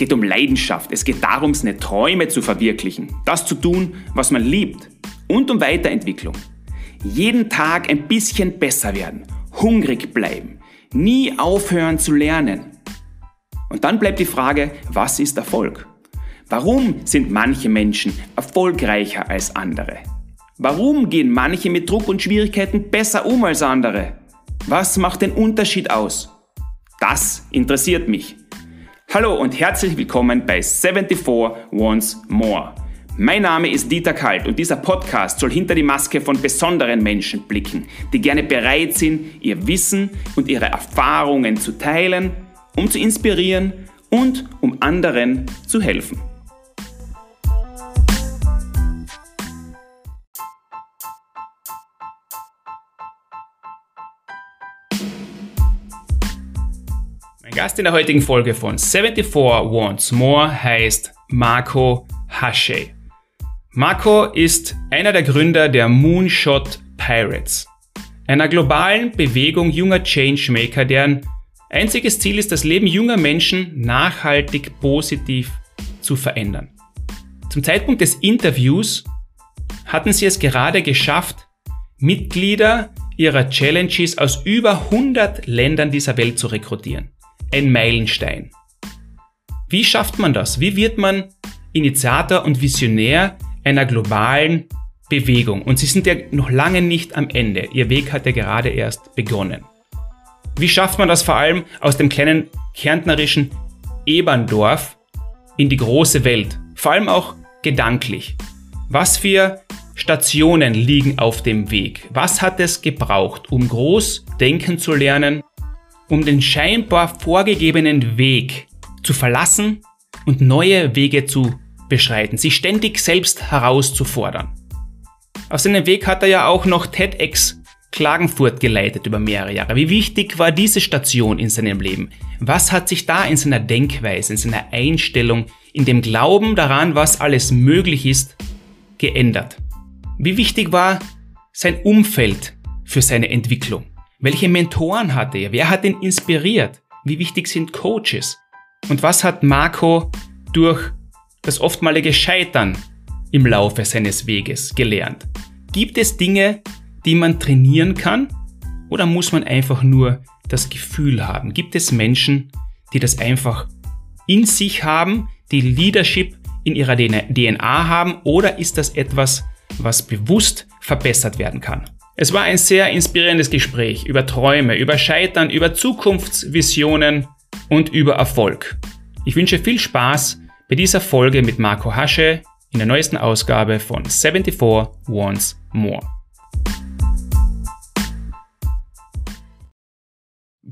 geht um Leidenschaft. Es geht darum, seine Träume zu verwirklichen. Das zu tun, was man liebt. Und um Weiterentwicklung. Jeden Tag ein bisschen besser werden. Hungrig bleiben. Nie aufhören zu lernen. Und dann bleibt die Frage, was ist Erfolg? Warum sind manche Menschen erfolgreicher als andere? Warum gehen manche mit Druck und Schwierigkeiten besser um als andere? Was macht den Unterschied aus? Das interessiert mich. Hallo und herzlich willkommen bei 74 Once More. Mein Name ist Dieter Kalt und dieser Podcast soll hinter die Maske von besonderen Menschen blicken, die gerne bereit sind, ihr Wissen und ihre Erfahrungen zu teilen, um zu inspirieren und um anderen zu helfen. Gast in der heutigen Folge von 74 Wants More heißt Marco Hasche. Marco ist einer der Gründer der Moonshot Pirates, einer globalen Bewegung junger Changemaker, deren einziges Ziel ist, das Leben junger Menschen nachhaltig positiv zu verändern. Zum Zeitpunkt des Interviews hatten sie es gerade geschafft, Mitglieder ihrer Challenges aus über 100 Ländern dieser Welt zu rekrutieren ein Meilenstein. Wie schafft man das? Wie wird man Initiator und Visionär einer globalen Bewegung? Und Sie sind ja noch lange nicht am Ende. Ihr Weg hat ja gerade erst begonnen. Wie schafft man das vor allem aus dem kleinen kärntnerischen Eberndorf in die große Welt? Vor allem auch gedanklich. Was für Stationen liegen auf dem Weg? Was hat es gebraucht, um groß denken zu lernen um den scheinbar vorgegebenen Weg zu verlassen und neue Wege zu beschreiten, sich ständig selbst herauszufordern. Auf seinem Weg hat er ja auch noch TEDx Klagenfurt geleitet über mehrere Jahre. Wie wichtig war diese Station in seinem Leben? Was hat sich da in seiner Denkweise, in seiner Einstellung, in dem Glauben daran, was alles möglich ist, geändert? Wie wichtig war sein Umfeld für seine Entwicklung? Welche Mentoren hatte er? Wer hat ihn inspiriert? Wie wichtig sind Coaches? Und was hat Marco durch das oftmalige Scheitern im Laufe seines Weges gelernt? Gibt es Dinge, die man trainieren kann? Oder muss man einfach nur das Gefühl haben? Gibt es Menschen, die das einfach in sich haben, die Leadership in ihrer DNA haben? Oder ist das etwas, was bewusst verbessert werden kann? Es war ein sehr inspirierendes Gespräch über Träume, über Scheitern, über Zukunftsvisionen und über Erfolg. Ich wünsche viel Spaß bei dieser Folge mit Marco Hasche in der neuesten Ausgabe von 74 Wants More.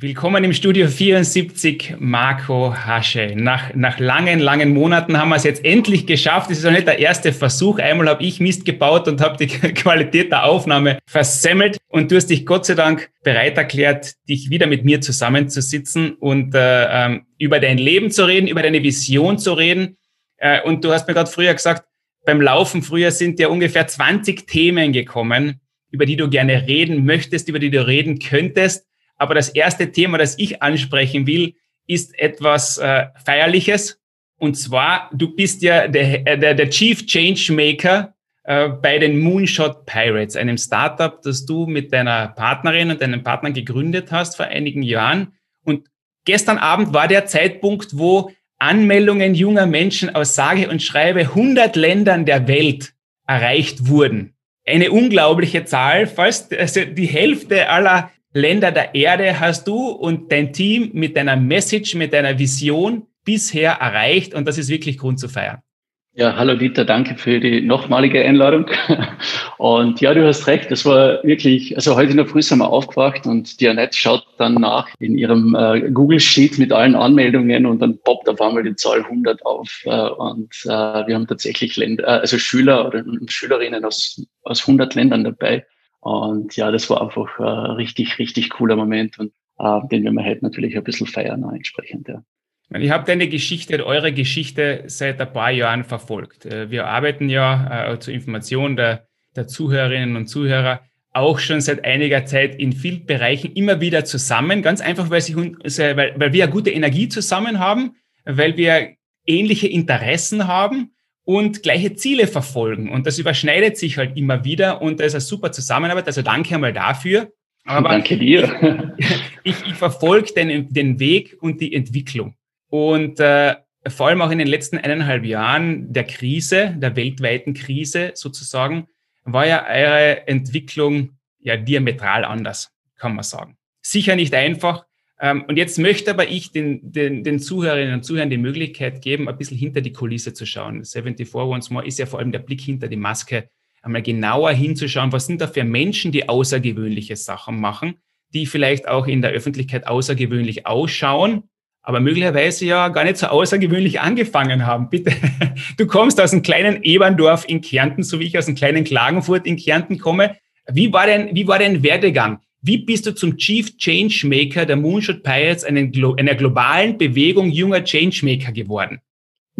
Willkommen im Studio 74, Marco Hasche. Nach, nach langen, langen Monaten haben wir es jetzt endlich geschafft. Es ist auch nicht der erste Versuch. Einmal habe ich Mist gebaut und habe die Qualität der Aufnahme versemmelt. Und du hast dich Gott sei Dank bereit erklärt, dich wieder mit mir zusammenzusitzen und äh, ähm, über dein Leben zu reden, über deine Vision zu reden. Äh, und du hast mir gerade früher gesagt, beim Laufen früher sind dir ungefähr 20 Themen gekommen, über die du gerne reden möchtest, über die du reden könntest. Aber das erste Thema, das ich ansprechen will, ist etwas äh, Feierliches. Und zwar, du bist ja der, äh, der, der Chief Changemaker äh, bei den Moonshot Pirates, einem Startup, das du mit deiner Partnerin und deinem Partner gegründet hast vor einigen Jahren. Und gestern Abend war der Zeitpunkt, wo Anmeldungen junger Menschen aus sage und schreibe 100 Ländern der Welt erreicht wurden. Eine unglaubliche Zahl, fast also die Hälfte aller Länder der Erde hast du und dein Team mit deiner Message, mit deiner Vision bisher erreicht und das ist wirklich Grund zu feiern. Ja, hallo Dieter, danke für die nochmalige Einladung. Und ja, du hast recht, das war wirklich, also heute in der Früh sind wir aufgewacht und die Annette schaut dann nach in ihrem äh, Google Sheet mit allen Anmeldungen und dann poppt auf einmal die Zahl 100 auf. Äh, und äh, wir haben tatsächlich Länder, äh, also Schüler oder Schülerinnen aus, aus 100 Ländern dabei. Und ja, das war einfach ein richtig, richtig cooler Moment und äh, den wir heute natürlich ein bisschen feiern entsprechend. Ja. Ich habe deine Geschichte, eure Geschichte seit ein paar Jahren verfolgt. Äh, wir arbeiten ja äh, zur Information der, der Zuhörerinnen und Zuhörer auch schon seit einiger Zeit in vielen Bereichen immer wieder zusammen, ganz einfach, weil, sich, weil, weil wir eine gute Energie zusammen haben, weil wir ähnliche Interessen haben und gleiche Ziele verfolgen. Und das überschneidet sich halt immer wieder und da ist eine super Zusammenarbeit. Also danke einmal dafür. Aber danke dir. ich, ich verfolge den, den Weg und die Entwicklung. Und äh, vor allem auch in den letzten eineinhalb Jahren der Krise, der weltweiten Krise sozusagen, war ja eure Entwicklung ja diametral anders, kann man sagen. Sicher nicht einfach. Ähm, und jetzt möchte aber ich den, den, den Zuhörerinnen und Zuhörern die Möglichkeit geben, ein bisschen hinter die Kulisse zu schauen. 74 Once More ist ja vor allem der Blick hinter die Maske, einmal genauer hinzuschauen, was sind da für Menschen, die außergewöhnliche Sachen machen, die vielleicht auch in der Öffentlichkeit außergewöhnlich ausschauen, aber möglicherweise ja gar nicht so außergewöhnlich angefangen haben. Bitte, du kommst aus einem kleinen Eberndorf in Kärnten, so wie ich aus einem kleinen Klagenfurt in Kärnten komme. Wie war denn, wie war dein Werdegang? Wie bist du zum Chief Changemaker der Moonshot Pirates, einer globalen Bewegung junger Changemaker geworden?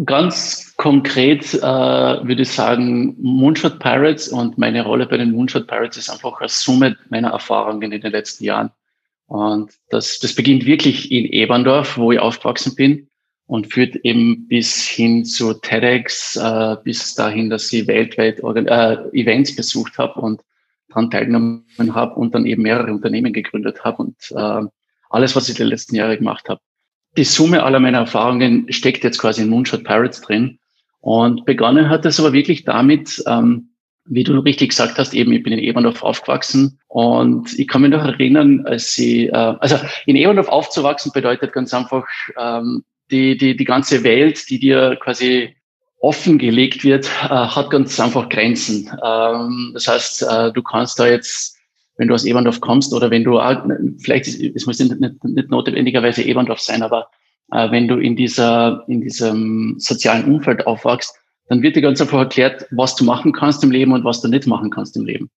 Ganz konkret äh, würde ich sagen, Moonshot Pirates und meine Rolle bei den Moonshot Pirates ist einfach eine Summe meiner Erfahrungen in den letzten Jahren. Und das, das beginnt wirklich in Eberndorf, wo ich aufgewachsen bin und führt eben bis hin zu TEDx, äh, bis dahin, dass ich weltweit äh, Events besucht habe und daran teilgenommen habe und dann eben mehrere Unternehmen gegründet habe und äh, alles, was ich die letzten Jahre gemacht habe. Die Summe aller meiner Erfahrungen steckt jetzt quasi in Moonshot Pirates drin. Und begonnen hat es aber wirklich damit, ähm, wie du richtig gesagt hast, eben, ich bin in Eberndorf aufgewachsen und ich kann mich noch erinnern, als sie, äh, also in Eberndorf aufzuwachsen bedeutet ganz einfach, ähm, die, die, die ganze Welt, die dir quasi offengelegt wird, äh, hat ganz einfach Grenzen. Ähm, das heißt, äh, du kannst da jetzt, wenn du aus Eberndorf kommst oder wenn du, vielleicht, es muss nicht, nicht, nicht notwendigerweise Eberndorf sein, aber äh, wenn du in dieser, in diesem sozialen Umfeld aufwachst, dann wird dir ganz einfach erklärt, was du machen kannst im Leben und was du nicht machen kannst im Leben.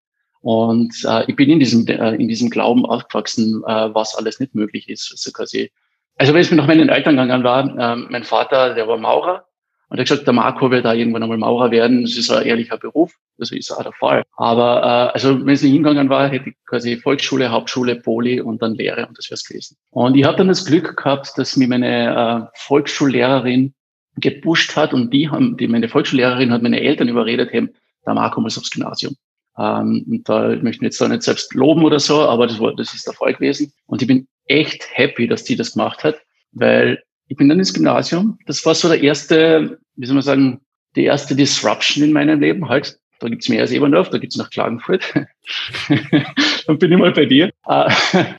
Und äh, ich bin in diesem, äh, in diesem Glauben aufgewachsen, äh, was alles nicht möglich ist. Also quasi, also wenn es mir nach meinen Eltern gegangen war, äh, mein Vater, der war Maurer, und er hat gesagt, der Marco wird da irgendwann einmal Maurer werden. Das ist ein ehrlicher Beruf. Das ist auch der Fall. Aber äh, also wenn es nicht hingegangen war, hätte ich quasi Volksschule, Hauptschule, Poli und dann Lehre und das wäre es gewesen. Und ich habe dann das Glück gehabt, dass mir meine äh, Volksschullehrerin gepusht hat und die haben, die meine Volksschullehrerin hat meine Eltern überredet, haben, der Marco muss aufs Gymnasium. Ähm, und da ich möchte jetzt da nicht selbst loben oder so, aber das war, das ist der Fall gewesen. Und ich bin echt happy, dass die das gemacht hat, weil ich bin dann ins Gymnasium. Das war so der erste, wie soll man sagen, die erste Disruption in meinem Leben. Halt, da gibt's mehr als Eberndorf, da gibt's noch Klagenfurt. dann bin ich mal bei dir. Äh,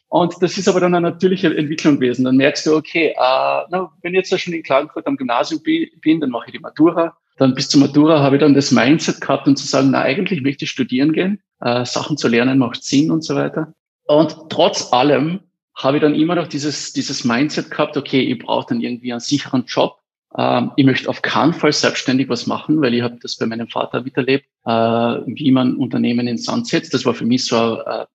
und das ist aber dann eine natürliche Entwicklung gewesen. Dann merkst du, okay, äh, wenn ich jetzt schon in Klagenfurt am Gymnasium bin, dann mache ich die Matura. Dann bis zur Matura habe ich dann das Mindset gehabt, um zu sagen, na, eigentlich möchte ich studieren gehen. Äh, Sachen zu lernen macht Sinn und so weiter. Und trotz allem habe ich dann immer noch dieses, dieses Mindset gehabt, okay, ich brauche dann irgendwie einen sicheren Job. Ähm, ich möchte auf keinen Fall selbstständig was machen, weil ich habe das bei meinem Vater miterlebt, äh, wie man Unternehmen in Sand setzt. Das war für mich so ein,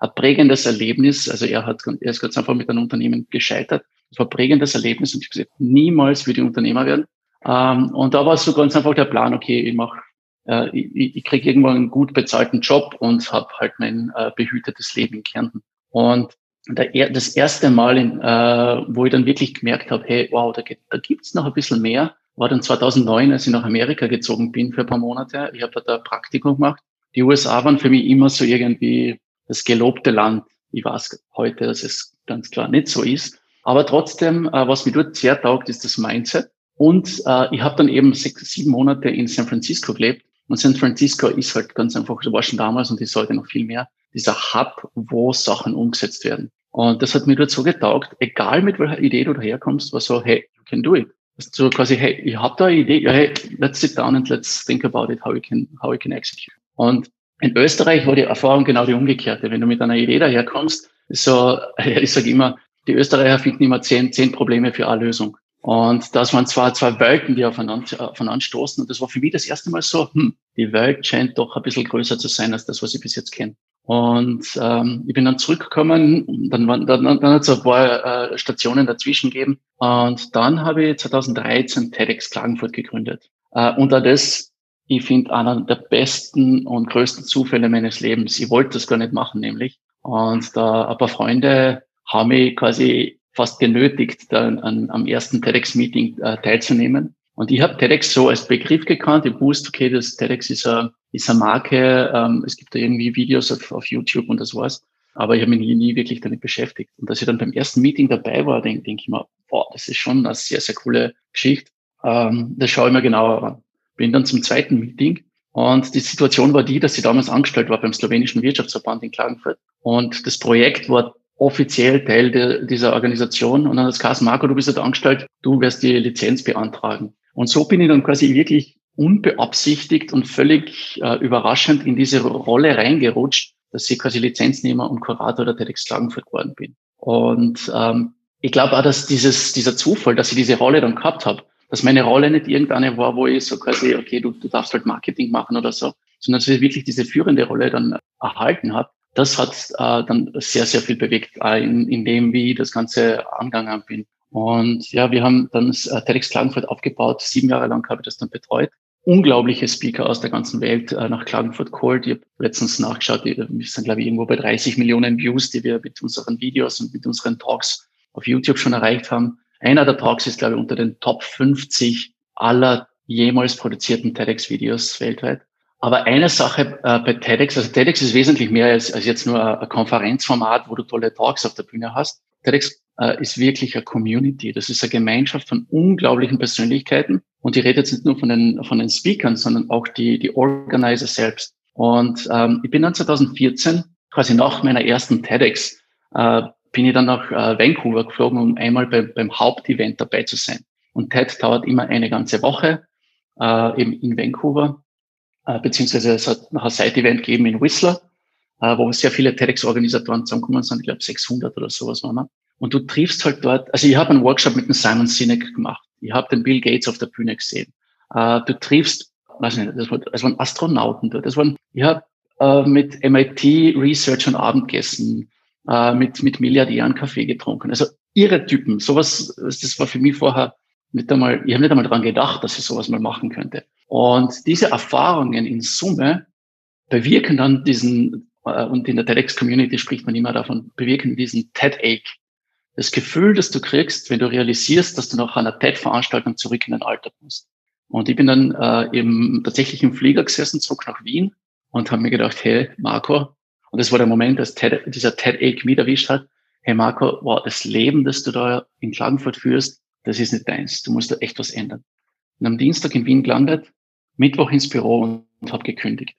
ein prägendes Erlebnis. Also er hat, er ist ganz einfach mit einem Unternehmen gescheitert. Das war ein prägendes Erlebnis und ich habe gesagt, niemals würde ich Unternehmer werden. Ähm, und da war so ganz einfach der Plan, okay, ich mache äh, ich, ich kriege irgendwann einen gut bezahlten Job und habe halt mein äh, behütetes Leben in Kärnten. Und der, das erste Mal, in, äh, wo ich dann wirklich gemerkt habe, hey, wow, da, da gibt's noch ein bisschen mehr, war dann 2009, als ich nach Amerika gezogen bin für ein paar Monate. Ich habe da ein Praktikum gemacht. Die USA waren für mich immer so irgendwie das gelobte Land. Ich weiß heute, dass es ganz klar nicht so ist. Aber trotzdem, äh, was mir dort sehr taugt, ist das Mindset. Und äh, ich habe dann eben sechs, sieben Monate in San Francisco gelebt. Und San Francisco ist halt ganz einfach, war schon damals und ist heute noch viel mehr, dieser Hub, wo Sachen umgesetzt werden. Und das hat mir dort so getaugt, egal mit welcher Idee du daherkommst, war so, hey, you can do it. So quasi, hey, ich habe da eine Idee, hey, let's sit down and let's think about it, how we can, how we can execute. Und in Österreich war die Erfahrung genau die umgekehrte. Wenn du mit einer Idee daherkommst, so, ich sage immer, die Österreicher finden immer zehn, zehn Probleme für eine Lösung. Und das waren zwar zwei Welten, die aufeinander, aufeinander stoßen. Und das war für mich das erste Mal so, hm, die Welt scheint doch ein bisschen größer zu sein als das, was ich bis jetzt kenne. Und ähm, ich bin dann zurückgekommen, dann, dann, dann hat es ein paar äh, Stationen dazwischen gegeben. Und dann habe ich 2013 TEDx Klagenfurt gegründet. Äh, und auch das, ich finde, einer der besten und größten Zufälle meines Lebens. Ich wollte das gar nicht machen, nämlich. Und da ein paar Freunde haben mich quasi fast genötigt, da an, am ersten TEDx-Meeting äh, teilzunehmen. Und ich habe TEDx so als Begriff gekannt. Ich wusste, okay, das TEDx ist eine, ist eine Marke. Ähm, es gibt da irgendwie Videos auf, auf YouTube und das war's. Aber ich habe mich nie, nie wirklich damit beschäftigt. Und als ich dann beim ersten Meeting dabei war, denke denk ich mir, boah, das ist schon eine sehr, sehr coole Geschichte. Ähm, das schaue ich mir genauer an. Bin dann zum zweiten Meeting und die Situation war die, dass ich damals angestellt war beim slowenischen Wirtschaftsverband in Klagenfurt. Und das Projekt war offiziell Teil de, dieser Organisation. Und dann hat es Marco, du bist jetzt angestellt, du wirst die Lizenz beantragen. Und so bin ich dann quasi wirklich unbeabsichtigt und völlig äh, überraschend in diese Rolle reingerutscht, dass ich quasi Lizenznehmer und Kurator der TEDx Klagenfurt geworden bin. Und ähm, ich glaube auch, dass dieses, dieser Zufall, dass ich diese Rolle dann gehabt habe, dass meine Rolle nicht irgendeine war, wo ich so quasi, okay, du, du darfst halt Marketing machen oder so, sondern dass ich wirklich diese führende Rolle dann erhalten habe. Das hat äh, dann sehr, sehr viel bewegt, äh, in, in dem, wie ich das Ganze angegangen bin. Und ja, wir haben dann äh, TEDx Klagenfurt aufgebaut. Sieben Jahre lang habe ich das dann betreut unglaubliche Speaker aus der ganzen Welt äh, nach Klagenfurt geholt. Ich habe letztens nachgeschaut, wir sind, glaube ich, irgendwo bei 30 Millionen Views, die wir mit unseren Videos und mit unseren Talks auf YouTube schon erreicht haben. Einer der Talks ist, glaube ich, unter den Top 50 aller jemals produzierten TEDx-Videos weltweit. Aber eine Sache äh, bei TEDx, also TEDx ist wesentlich mehr als, als jetzt nur ein Konferenzformat, wo du tolle Talks auf der Bühne hast. TEDx äh, ist wirklich eine Community. Das ist eine Gemeinschaft von unglaublichen Persönlichkeiten. Und ich rede jetzt nicht nur von den, von den Speakern, sondern auch die, die Organizer selbst. Und ähm, ich bin dann 2014, quasi nach meiner ersten TEDx, äh, bin ich dann nach äh, Vancouver geflogen, um einmal bei, beim Hauptevent dabei zu sein. Und TED dauert immer eine ganze Woche, äh, eben in Vancouver, äh, beziehungsweise es hat noch ein Side-Event gegeben in Whistler, äh, wo sehr viele TEDx-Organisatoren zusammengekommen sind, ich glaube 600 oder sowas waren wir. Und du triffst halt dort, also ich habe einen Workshop mit dem Simon Sinek gemacht. Ich habe den Bill Gates auf der Bühne gesehen. Äh, du triffst, weiß nicht, das, war, das waren Astronauten dort. Das waren, ich habe äh, mit MIT Research und Abend gegessen, äh, mit, mit Milliardären Kaffee getrunken. Also ihre Typen. Sowas, das war für mich vorher nicht einmal, ich habe nicht einmal daran gedacht, dass ich sowas mal machen könnte. Und diese Erfahrungen in Summe bewirken dann diesen, und in der TEDx-Community spricht man immer davon, bewirken diesen TED-Ache, das Gefühl, das du kriegst, wenn du realisierst, dass du nach einer TED-Veranstaltung zurück in den Alltag musst. Und ich bin dann äh, im, tatsächlich im Flieger gesessen, zurück nach Wien und habe mir gedacht, hey Marco, und das war der Moment, dass TED, dieser TED-Egg mich erwischt hat, hey Marco, wow, das Leben, das du da in Klagenfurt führst, das ist nicht deins, du musst da echt was ändern. Und am Dienstag in Wien gelandet, Mittwoch ins Büro und habe gekündigt.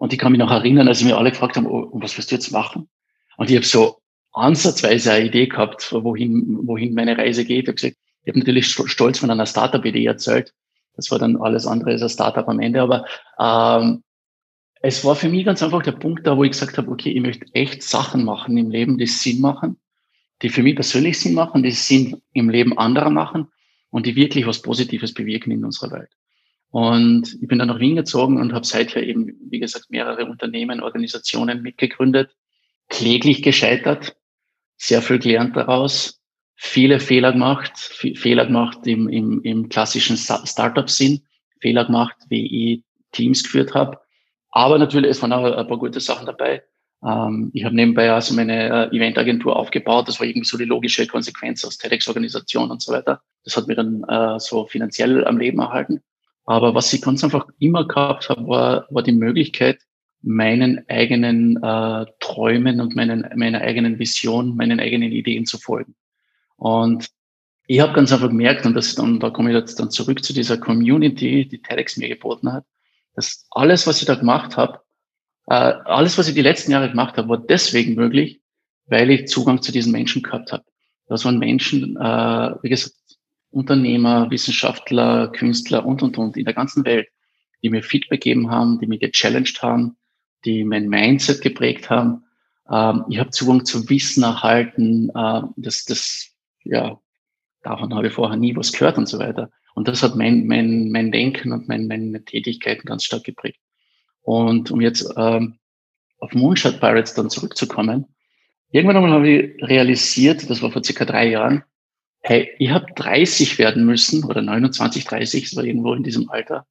Und ich kann mich noch erinnern, als mir alle gefragt haben, oh, was wirst du jetzt machen? Und ich habe so ansatzweise eine Idee gehabt, wohin, wohin meine Reise geht. Ich habe gesagt, natürlich stolz von einer Startup-Idee erzählt. Das war dann alles andere als ein Startup am Ende. Aber ähm, es war für mich ganz einfach der Punkt da, wo ich gesagt habe, okay, ich möchte echt Sachen machen im Leben, die Sinn machen, die für mich persönlich Sinn machen, die Sinn im Leben anderer machen und die wirklich was Positives bewirken in unserer Welt. Und ich bin dann nach Wien gezogen und habe seither eben, wie gesagt, mehrere Unternehmen, Organisationen mitgegründet, kläglich gescheitert, sehr viel gelernt daraus, viele Fehler gemacht, Fehler gemacht im, im, im klassischen Startup-Sinn, Fehler gemacht, wie ich Teams geführt habe. Aber natürlich, es waren auch ein paar gute Sachen dabei. Ähm, ich habe nebenbei also meine äh, Eventagentur aufgebaut. Das war irgendwie so die logische Konsequenz aus TEDx-Organisation und so weiter. Das hat mir dann äh, so finanziell am Leben erhalten. Aber was ich ganz einfach immer gehabt habe, war, war die Möglichkeit, meinen eigenen äh, Träumen und meinen, meiner eigenen Vision, meinen eigenen Ideen zu folgen. Und ich habe ganz einfach gemerkt, und das dann, da komme ich jetzt dann zurück zu dieser Community, die TEDx mir geboten hat, dass alles, was ich da gemacht habe, äh, alles, was ich die letzten Jahre gemacht habe, war deswegen möglich, weil ich Zugang zu diesen Menschen gehabt habe. Das waren Menschen, äh, wie gesagt, Unternehmer, Wissenschaftler, Künstler und, und, und in der ganzen Welt, die mir Feedback gegeben haben, die mich gechallenged haben, die mein Mindset geprägt haben. Ähm, ich habe Zugang zu Wissen erhalten, äh, das, das, ja, davon habe ich vorher nie was gehört und so weiter. Und das hat mein, mein, mein Denken und mein, meine Tätigkeiten ganz stark geprägt. Und um jetzt ähm, auf Moonshot Pirates dann zurückzukommen, irgendwann einmal habe ich realisiert, das war vor circa drei Jahren, hey, ich habe 30 werden müssen oder 29, 30, das war irgendwo in diesem Alter,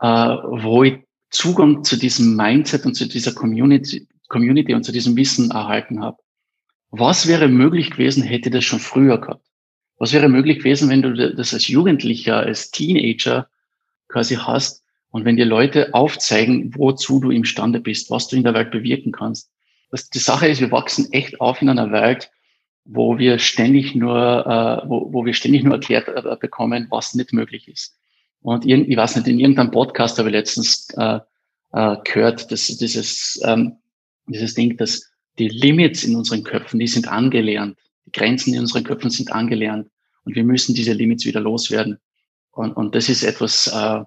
äh, wo ich Zugang zu diesem Mindset und zu dieser Community, Community und zu diesem Wissen erhalten habe. Was wäre möglich gewesen, hätte das schon früher gehabt? Was wäre möglich gewesen, wenn du das als Jugendlicher, als Teenager quasi hast und wenn dir Leute aufzeigen, wozu du imstande bist, was du in der Welt bewirken kannst. Das, die Sache ist, wir wachsen echt auf in einer Welt, wo wir ständig nur, äh, wo, wo wir ständig nur erklärt äh, bekommen, was nicht möglich ist. Und irgend, ich weiß nicht, in irgendeinem Podcast habe ich letztens äh, äh, gehört, dass dieses, ähm, dieses Ding, dass die Limits in unseren Köpfen, die sind angelernt. Die Grenzen in unseren Köpfen sind angelernt. Und wir müssen diese Limits wieder loswerden. Und, und das ist etwas, äh,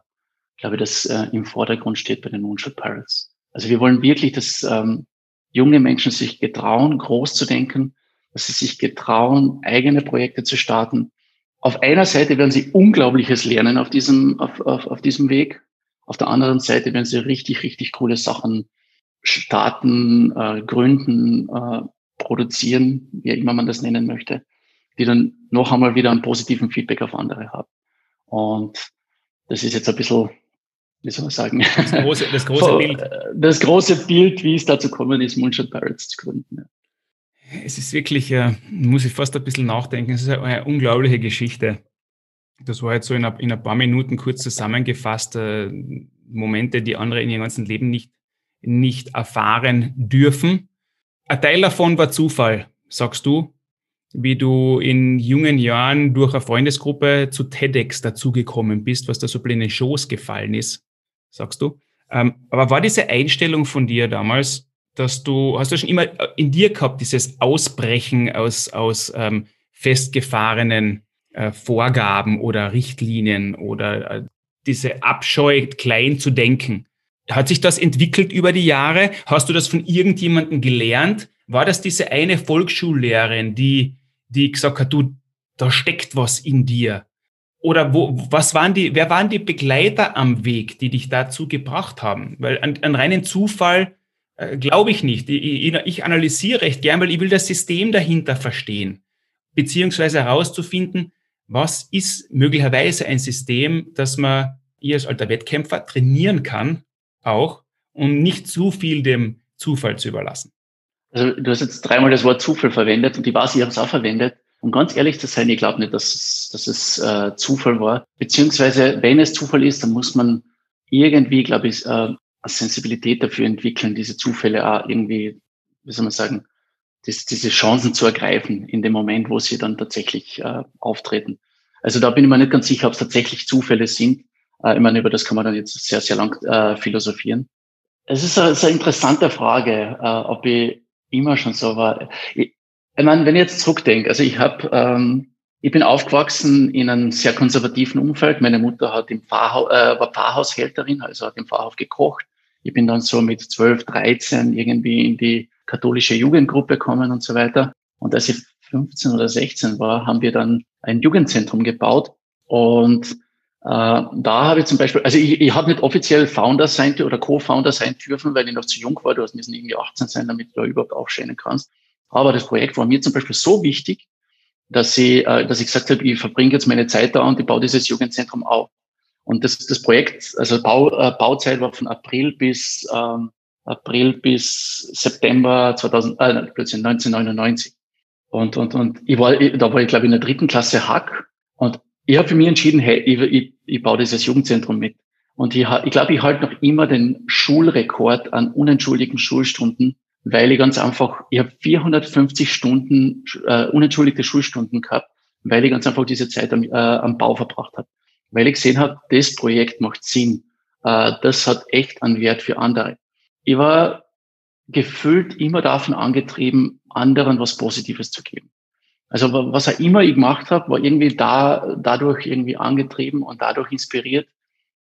glaube ich, das äh, im Vordergrund steht bei den Moonshot Pirates. Also wir wollen wirklich, dass ähm, junge Menschen sich getrauen, groß zu denken, dass sie sich getrauen, eigene Projekte zu starten. Auf einer Seite werden sie Unglaubliches lernen auf diesem, auf, auf, auf diesem Weg. Auf der anderen Seite werden sie richtig, richtig coole Sachen starten, äh, gründen, äh, produzieren, wie immer man das nennen möchte, die dann noch einmal wieder einen positiven Feedback auf andere haben. Und das ist jetzt ein bisschen, wie soll man sagen, das große, das große Bild. Das große Bild, wie es dazu kommen ist, Moonshot Pirates zu gründen. Es ist wirklich, äh, muss ich fast ein bisschen nachdenken, es ist eine, unglaubliche Geschichte. Das war jetzt so in, ein, in ein paar Minuten kurz zusammengefasst, äh, Momente, die andere in ihrem ganzen Leben nicht, nicht erfahren dürfen. Ein Teil davon war Zufall, sagst du, wie du in jungen Jahren durch eine Freundesgruppe zu TEDx dazugekommen bist, was da so in den Schoß gefallen ist, sagst du. Ähm, aber war diese Einstellung von dir damals, dass du, hast du schon immer in dir gehabt, dieses Ausbrechen aus, aus ähm, festgefahrenen äh, Vorgaben oder Richtlinien oder äh, diese Abscheu, klein zu denken? Hat sich das entwickelt über die Jahre? Hast du das von irgendjemandem gelernt? War das diese eine Volksschullehrerin, die, die gesagt hat, du, da steckt was in dir? Oder wo, was waren die, wer waren die Begleiter am Weg, die dich dazu gebracht haben? Weil an, an reinen Zufall äh, glaube ich nicht. Ich, analysiere recht gern, weil ich will das System dahinter verstehen, beziehungsweise herauszufinden, was ist möglicherweise ein System, das man ihr als alter Wettkämpfer trainieren kann, auch, um nicht zu viel dem Zufall zu überlassen. Also du hast jetzt dreimal das Wort Zufall verwendet und ich weiß, ich habe es auch verwendet. Um ganz ehrlich zu sein, ich glaube nicht, dass es, dass es äh, Zufall war. Beziehungsweise, wenn es Zufall ist, dann muss man irgendwie, glaube ich, äh, Sensibilität dafür entwickeln, diese Zufälle auch irgendwie, wie soll man sagen, das, diese Chancen zu ergreifen in dem Moment, wo sie dann tatsächlich äh, auftreten. Also da bin ich mir nicht ganz sicher, ob es tatsächlich Zufälle sind. Äh, ich meine, über das kann man dann jetzt sehr, sehr lang äh, philosophieren. Es ist eine, eine interessante Frage, äh, ob ich immer schon so war. Ich, ich meine, wenn ich jetzt zurückdenke, also ich habe, ähm, ich bin aufgewachsen in einem sehr konservativen Umfeld. Meine Mutter hat im Pfarrhaus, äh, war Pfarrhaushälterin, also hat im Pfarrhaus gekocht. Ich bin dann so mit 12, 13 irgendwie in die katholische Jugendgruppe kommen und so weiter. Und als ich 15 oder 16 war, haben wir dann ein Jugendzentrum gebaut. Und äh, da habe ich zum Beispiel, also ich, ich habe nicht offiziell Founder sein oder Co-Founder sein dürfen, weil ich noch zu jung war. Du hast müssen irgendwie 18 sein, damit du da überhaupt aufscheinen kannst. Aber das Projekt war mir zum Beispiel so wichtig, dass ich, äh, dass ich gesagt habe, ich verbringe jetzt meine Zeit da und ich baue dieses Jugendzentrum auf. Und das, das Projekt, also Bau, äh, Bauzeit war von April bis ähm, April bis September 2000, äh, plötzlich 1999. Und, und, und ich war, da war ich, glaube ich, in der dritten Klasse Hack. Und ich habe für mich entschieden, hey, ich, ich, ich baue dieses Jugendzentrum mit. Und ich, ich glaube, ich halte noch immer den Schulrekord an unentschuldigten Schulstunden, weil ich ganz einfach, ich habe 450 Stunden äh, unentschuldigte Schulstunden gehabt, weil ich ganz einfach diese Zeit am, äh, am Bau verbracht habe. Weil ich gesehen habe, das Projekt macht Sinn. Äh, das hat echt einen Wert für andere ich war gefühlt immer davon angetrieben, anderen was Positives zu geben. Also was auch immer ich gemacht habe, war irgendwie da, dadurch irgendwie angetrieben und dadurch inspiriert,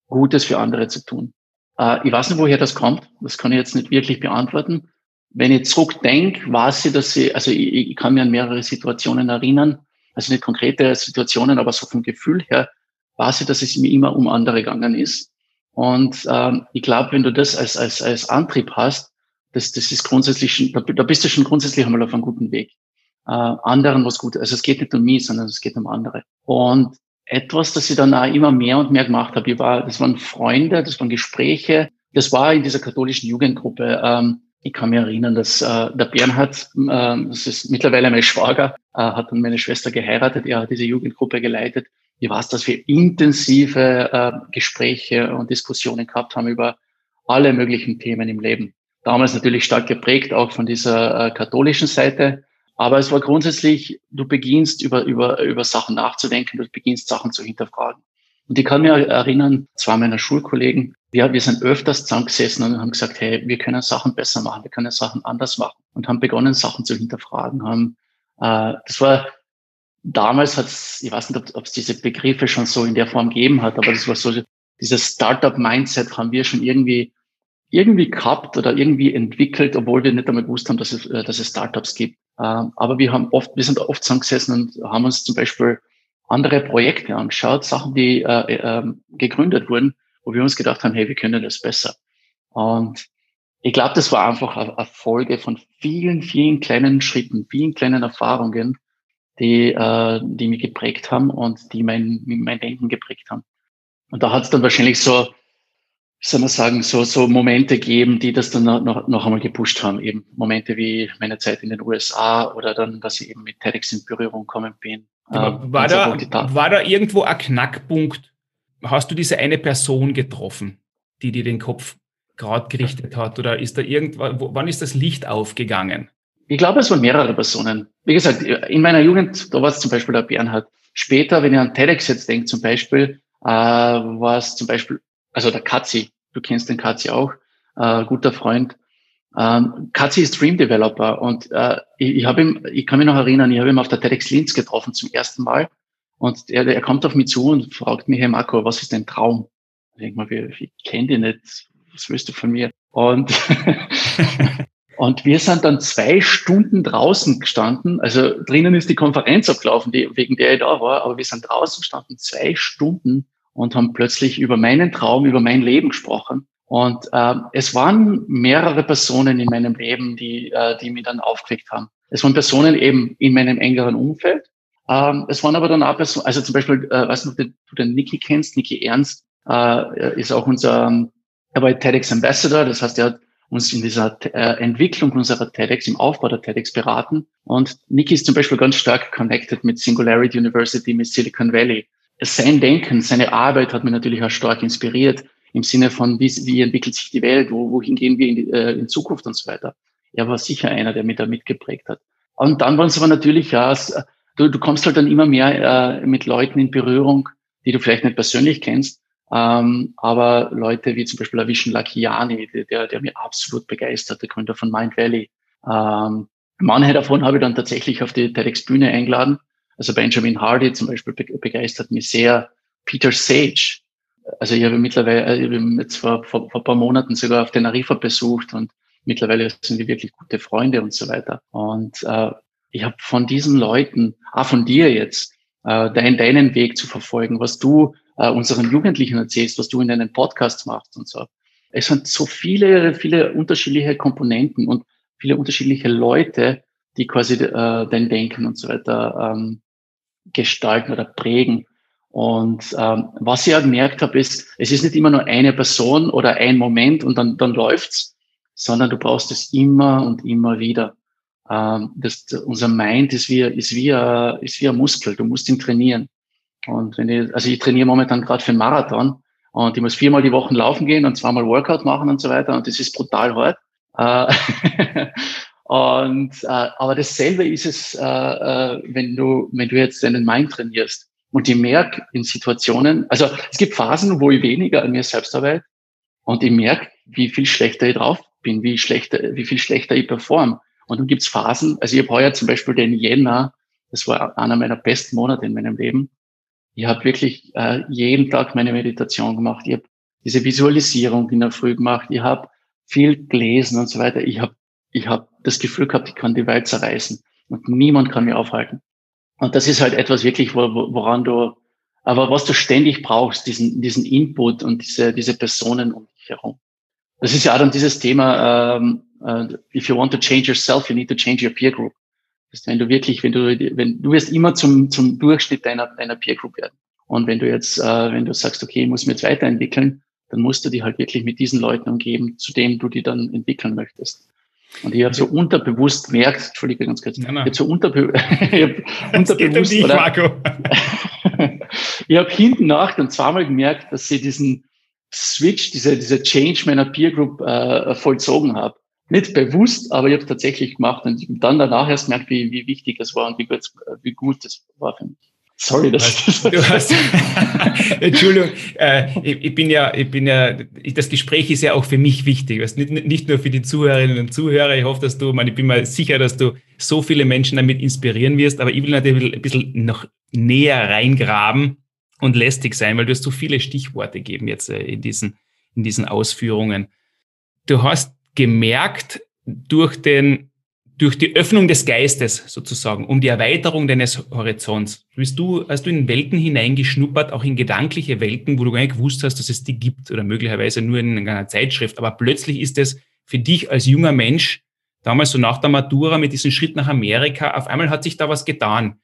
Gutes für andere zu tun. Äh, ich weiß nicht, woher das kommt. Das kann ich jetzt nicht wirklich beantworten. Wenn ich zurückdenke, weiß ich, dass ich, also ich, ich kann mir an mehrere Situationen erinnern, also nicht konkrete Situationen, aber so vom Gefühl her, weiß ich, dass es mir immer um andere gegangen ist. Und ähm, ich glaube, wenn du das als, als, als Antrieb hast, das, das ist grundsätzlich schon, da, da bist du schon grundsätzlich einmal auf einem guten Weg. Äh, anderen was gut. Also es geht nicht um mich, sondern es geht um andere. Und etwas, das ich dann auch immer mehr und mehr gemacht habe, ich war, das waren Freunde, das waren Gespräche, das war in dieser katholischen Jugendgruppe. Ähm, ich kann mich erinnern, dass äh, der Bernhard, äh, das ist mittlerweile mein Schwager, äh, hat dann meine Schwester geheiratet, er hat diese Jugendgruppe geleitet. Ich weiß, dass wir intensive äh, Gespräche und Diskussionen gehabt haben über alle möglichen Themen im Leben. Damals natürlich stark geprägt auch von dieser äh, katholischen Seite. Aber es war grundsätzlich, du beginnst über, über, über Sachen nachzudenken, du beginnst Sachen zu hinterfragen. Und ich kann mir erinnern, zwei meiner Schulkollegen, wir, wir sind öfters zusammengesessen und haben gesagt, hey, wir können Sachen besser machen, wir können Sachen anders machen und haben begonnen, Sachen zu hinterfragen. Haben, äh, das war damals hat es, ich weiß nicht, ob es diese Begriffe schon so in der Form gegeben hat, aber das war so, dieses Startup-Mindset haben wir schon irgendwie irgendwie gehabt oder irgendwie entwickelt, obwohl wir nicht einmal gewusst haben, dass es, äh, dass es Startups gibt. Ähm, aber wir haben oft, wir sind oft zusammengesessen und haben uns zum Beispiel andere Projekte angeschaut, Sachen, die äh, äh, gegründet wurden, wo wir uns gedacht haben, hey, wir können das besser. Und ich glaube, das war einfach eine Folge von vielen, vielen kleinen Schritten, vielen kleinen Erfahrungen, die, äh, die mich geprägt haben und die mein, mein Denken geprägt haben. Und da hat es dann wahrscheinlich so, wie soll man sagen, so, so Momente geben, die das dann noch, noch einmal gepusht haben. Eben Momente wie meine Zeit in den USA oder dann, dass ich eben mit TEDx in Berührung gekommen bin. Aber ähm, war, da, war da irgendwo ein Knackpunkt? Hast du diese eine Person getroffen, die dir den Kopf gerade gerichtet hat? Oder ist da irgendwann, wann ist das Licht aufgegangen? Ich glaube, es waren mehrere Personen. Wie gesagt, in meiner Jugend, da war es zum Beispiel der Bernhard. Später, wenn ich an TEDx jetzt denke, zum Beispiel, äh, war es zum Beispiel, also der Katzi, du kennst den Katzi auch, äh, guter Freund. Ähm, Katzi ist Dream Developer und äh, ich, ich habe ihm, ich kann mich noch erinnern, ich habe ihn auf der TEDx Linz getroffen zum ersten Mal und er, er kommt auf mich zu und fragt mich, hey Marco, was ist dein Traum? Ich denke mal, ich, ich kenne dich nicht, was willst du von mir? Und Und wir sind dann zwei Stunden draußen gestanden. Also drinnen ist die Konferenz abgelaufen, die, wegen der ich da war, aber wir sind draußen gestanden zwei Stunden und haben plötzlich über meinen Traum, über mein Leben gesprochen. Und äh, es waren mehrere Personen in meinem Leben, die, äh, die mich dann aufgeweckt haben. Es waren Personen eben in meinem engeren Umfeld. Ähm, es waren aber dann auch Personen, also zum Beispiel, äh, weißt du, du den Niki kennst, Niki Ernst, äh, ist auch unser, er war TEDx Ambassador, das heißt, er hat uns in dieser äh, Entwicklung unserer TEDx, im Aufbau der TEDx beraten. Und Niki ist zum Beispiel ganz stark connected mit Singularity University, mit Silicon Valley. Sein Denken, seine Arbeit hat mich natürlich auch stark inspiriert im Sinne von, wie, wie entwickelt sich die Welt, wo, wohin gehen wir in, die, äh, in Zukunft und so weiter. Er war sicher einer, der mich da mitgeprägt hat. Und dann waren es aber natürlich, ja, du, du kommst halt dann immer mehr äh, mit Leuten in Berührung, die du vielleicht nicht persönlich kennst, ähm, aber Leute wie zum Beispiel Avishan Lakiani, der, der mir absolut begeistert, der Gründer von Mind Valley. Ähm, manche davon habe ich dann tatsächlich auf die TEDx-Bühne eingeladen. Also Benjamin Hardy zum Beispiel begeistert mich sehr. Peter Sage. Also ich habe mittlerweile, äh, ich habe jetzt vor, vor, vor ein paar Monaten sogar auf den Arifa besucht und mittlerweile sind wir wirklich gute Freunde und so weiter. Und äh, ich habe von diesen Leuten, auch von dir jetzt, äh, dein, deinen Weg zu verfolgen, was du äh, unseren Jugendlichen erzählst, was du in deinen Podcasts machst und so. Es sind so viele, viele unterschiedliche Komponenten und viele unterschiedliche Leute, die quasi äh, dein Denken und so weiter ähm, gestalten oder prägen. Und ähm, was ich ja gemerkt habe, ist, es ist nicht immer nur eine Person oder ein Moment und dann, dann läuft's, sondern du brauchst es immer und immer wieder. Ähm, das, unser Mind ist wie, ist, wie, ist wie ein Muskel, du musst ihn trainieren. Und wenn ich, also ich trainiere momentan gerade für einen Marathon und ich muss viermal die Woche laufen gehen und zweimal Workout machen und so weiter und das ist brutal hart. Äh, und äh, aber dasselbe ist es, äh, äh, wenn du wenn du jetzt deinen Mind trainierst und ich merke in Situationen, also es gibt Phasen, wo ich weniger an mir selbst arbeite und ich merke, wie viel schlechter ich drauf bin, wie schlechter, wie viel schlechter ich perform. Und dann gibt's Phasen, also ich habe heuer zum Beispiel den Jänner, das war einer meiner besten Monate in meinem Leben, ich habe wirklich äh, jeden Tag meine Meditation gemacht. Ich habe diese Visualisierung in der Früh gemacht. Ich habe viel gelesen und so weiter. Ich habe ich hab das Gefühl gehabt, ich kann die Welt zerreißen und niemand kann mich aufhalten. Und das ist halt etwas wirklich, woran du, aber was du ständig brauchst, diesen, diesen Input und diese, diese Personen um dich herum. Das ist ja auch dann dieses Thema, ähm, uh, if you want to change yourself, you need to change your peer group wenn du wirklich, wenn du, wenn du wirst immer zum, zum Durchschnitt deiner, deiner Peer Group werden. Und wenn du jetzt, äh, wenn du sagst, okay, ich muss mich jetzt weiterentwickeln, dann musst du dich halt wirklich mit diesen Leuten umgeben, zu denen du die dann entwickeln möchtest. Und ich habe so unterbewusst gemerkt, Entschuldige ganz kurz, nein, nein. ich habe so unterbe hab unterbewusst, um dich, Marco. ich habe hinten nach dann zweimal gemerkt, dass sie diesen Switch, diese, diese Change meiner Peer Group äh, vollzogen habe. Nicht bewusst, aber ich habe tatsächlich gemacht und dann danach erst gemerkt, wie, wie wichtig es war und wie gut, wie gut das war für mich. Sorry, das du hast, Entschuldigung, äh, ich, ich, bin ja, ich bin ja, das Gespräch ist ja auch für mich wichtig, was nicht, nicht nur für die Zuhörerinnen und Zuhörer. Ich hoffe, dass du, man, ich bin mir sicher, dass du so viele Menschen damit inspirieren wirst, aber ich will natürlich ein bisschen noch näher reingraben und lästig sein, weil du hast so viele Stichworte gegeben jetzt äh, in diesen, in diesen Ausführungen. Du hast gemerkt, durch den durch die Öffnung des Geistes sozusagen, um die Erweiterung deines Horizonts, bist du, hast du in Welten hineingeschnuppert, auch in gedankliche Welten, wo du gar nicht gewusst hast, dass es die gibt oder möglicherweise nur in einer Zeitschrift. Aber plötzlich ist es für dich als junger Mensch, damals so nach der Matura mit diesem Schritt nach Amerika, auf einmal hat sich da was getan.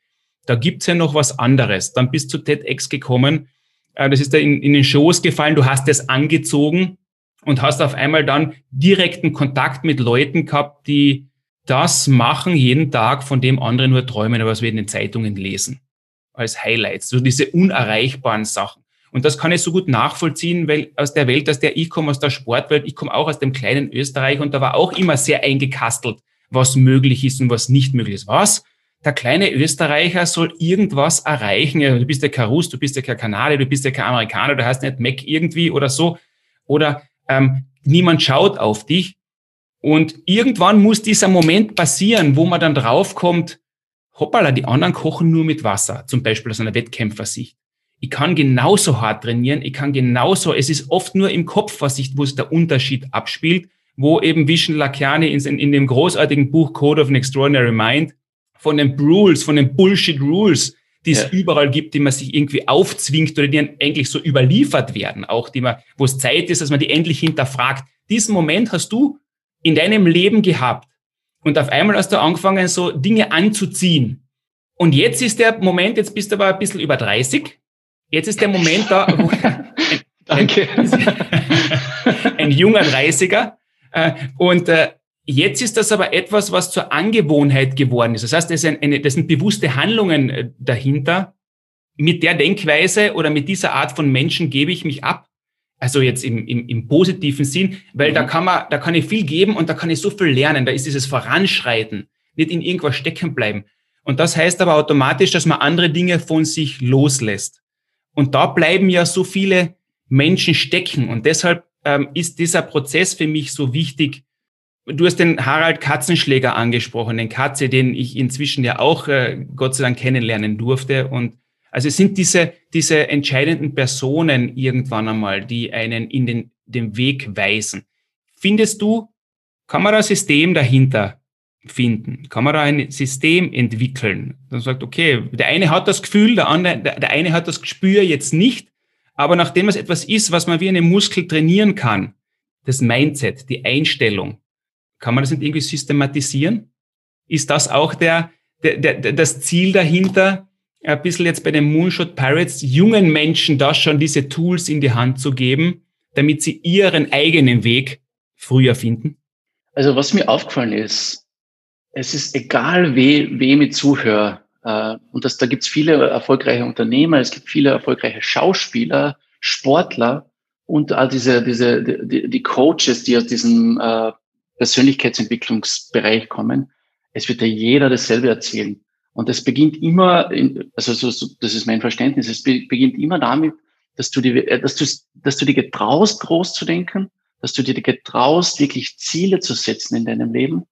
Da gibt's ja noch was anderes. Dann bist du TEDx gekommen, äh, das ist da in, in den Shows gefallen, du hast es angezogen und hast auf einmal dann direkten Kontakt mit Leuten gehabt, die das machen jeden Tag, von dem andere nur träumen, aber was wir in den Zeitungen lesen. Als Highlights. So diese unerreichbaren Sachen. Und das kann ich so gut nachvollziehen, weil aus der Welt, aus der ich komme, aus der Sportwelt, ich komme auch aus dem kleinen Österreich und da war auch immer sehr eingekastelt, was möglich ist und was nicht möglich ist. Was? Der kleine Österreicher soll irgendwas erreichen. Du bist ja kein Russ, du bist ja kein Kanadier, du bist ja kein Amerikaner, du hast nicht Mac irgendwie oder so. Oder ähm, niemand schaut auf dich. Und irgendwann muss dieser Moment passieren, wo man dann draufkommt, hoppala, die anderen kochen nur mit Wasser, zum Beispiel aus einer Wettkämpfersicht. Ich kann genauso hart trainieren, ich kann genauso, es ist oft nur im Kopf, was sich, wo sich der Unterschied abspielt, wo eben Vishen Lakiani in, in dem großartigen Buch Code of an Extraordinary Mind von den Rules, von den Bullshit Rules, die es ja. überall gibt, die man sich irgendwie aufzwingt oder die eigentlich so überliefert werden, auch die man, wo es Zeit ist, dass man die endlich hinterfragt. Diesen Moment hast du in deinem Leben gehabt und auf einmal hast du angefangen, so Dinge anzuziehen. Und jetzt ist der Moment, jetzt bist du aber ein bisschen über 30. Jetzt ist der Moment da, wo Danke. Ein, ein junger 30er. Äh, und äh, jetzt ist das aber etwas, was zur Angewohnheit geworden ist. Das heißt, das sind, eine, das sind bewusste Handlungen äh, dahinter. Mit der Denkweise oder mit dieser Art von Menschen gebe ich mich ab. Also jetzt im, im, im positiven Sinn, weil mhm. da kann man, da kann ich viel geben und da kann ich so viel lernen. Da ist dieses Voranschreiten, nicht in irgendwas stecken bleiben. Und das heißt aber automatisch, dass man andere Dinge von sich loslässt. Und da bleiben ja so viele Menschen stecken. Und deshalb ähm, ist dieser Prozess für mich so wichtig. Du hast den Harald Katzenschläger angesprochen, den Katze, den ich inzwischen ja auch äh, Gott sei Dank kennenlernen durfte. Und also es sind diese, diese entscheidenden Personen irgendwann einmal, die einen in den, den Weg weisen. Findest du, kann man da ein System dahinter finden? Kann man da ein System entwickeln? Dann sagt, okay, der eine hat das Gefühl, der andere, der, eine hat das Gespür jetzt nicht. Aber nachdem es etwas ist, was man wie einen Muskel trainieren kann, das Mindset, die Einstellung, kann man das nicht irgendwie systematisieren? Ist das auch der, der, der, das Ziel dahinter, ein bisschen jetzt bei den Moonshot Pirates, jungen Menschen da schon diese Tools in die Hand zu geben, damit sie ihren eigenen Weg früher finden? Also was mir aufgefallen ist, es ist egal, we, wem ich zuhöre, äh, und das, da gibt es viele erfolgreiche Unternehmer, es gibt viele erfolgreiche Schauspieler, Sportler und all diese, diese, die, die Coaches, die aus diesem äh, Persönlichkeitsentwicklungsbereich kommen. Es wird ja jeder dasselbe erzählen. Und es beginnt immer, in, also so, so, das ist mein Verständnis, es be, beginnt immer damit, dass du, die, äh, dass, du, dass du dir getraust, groß zu denken, dass du dir getraust, wirklich Ziele zu setzen in deinem Leben,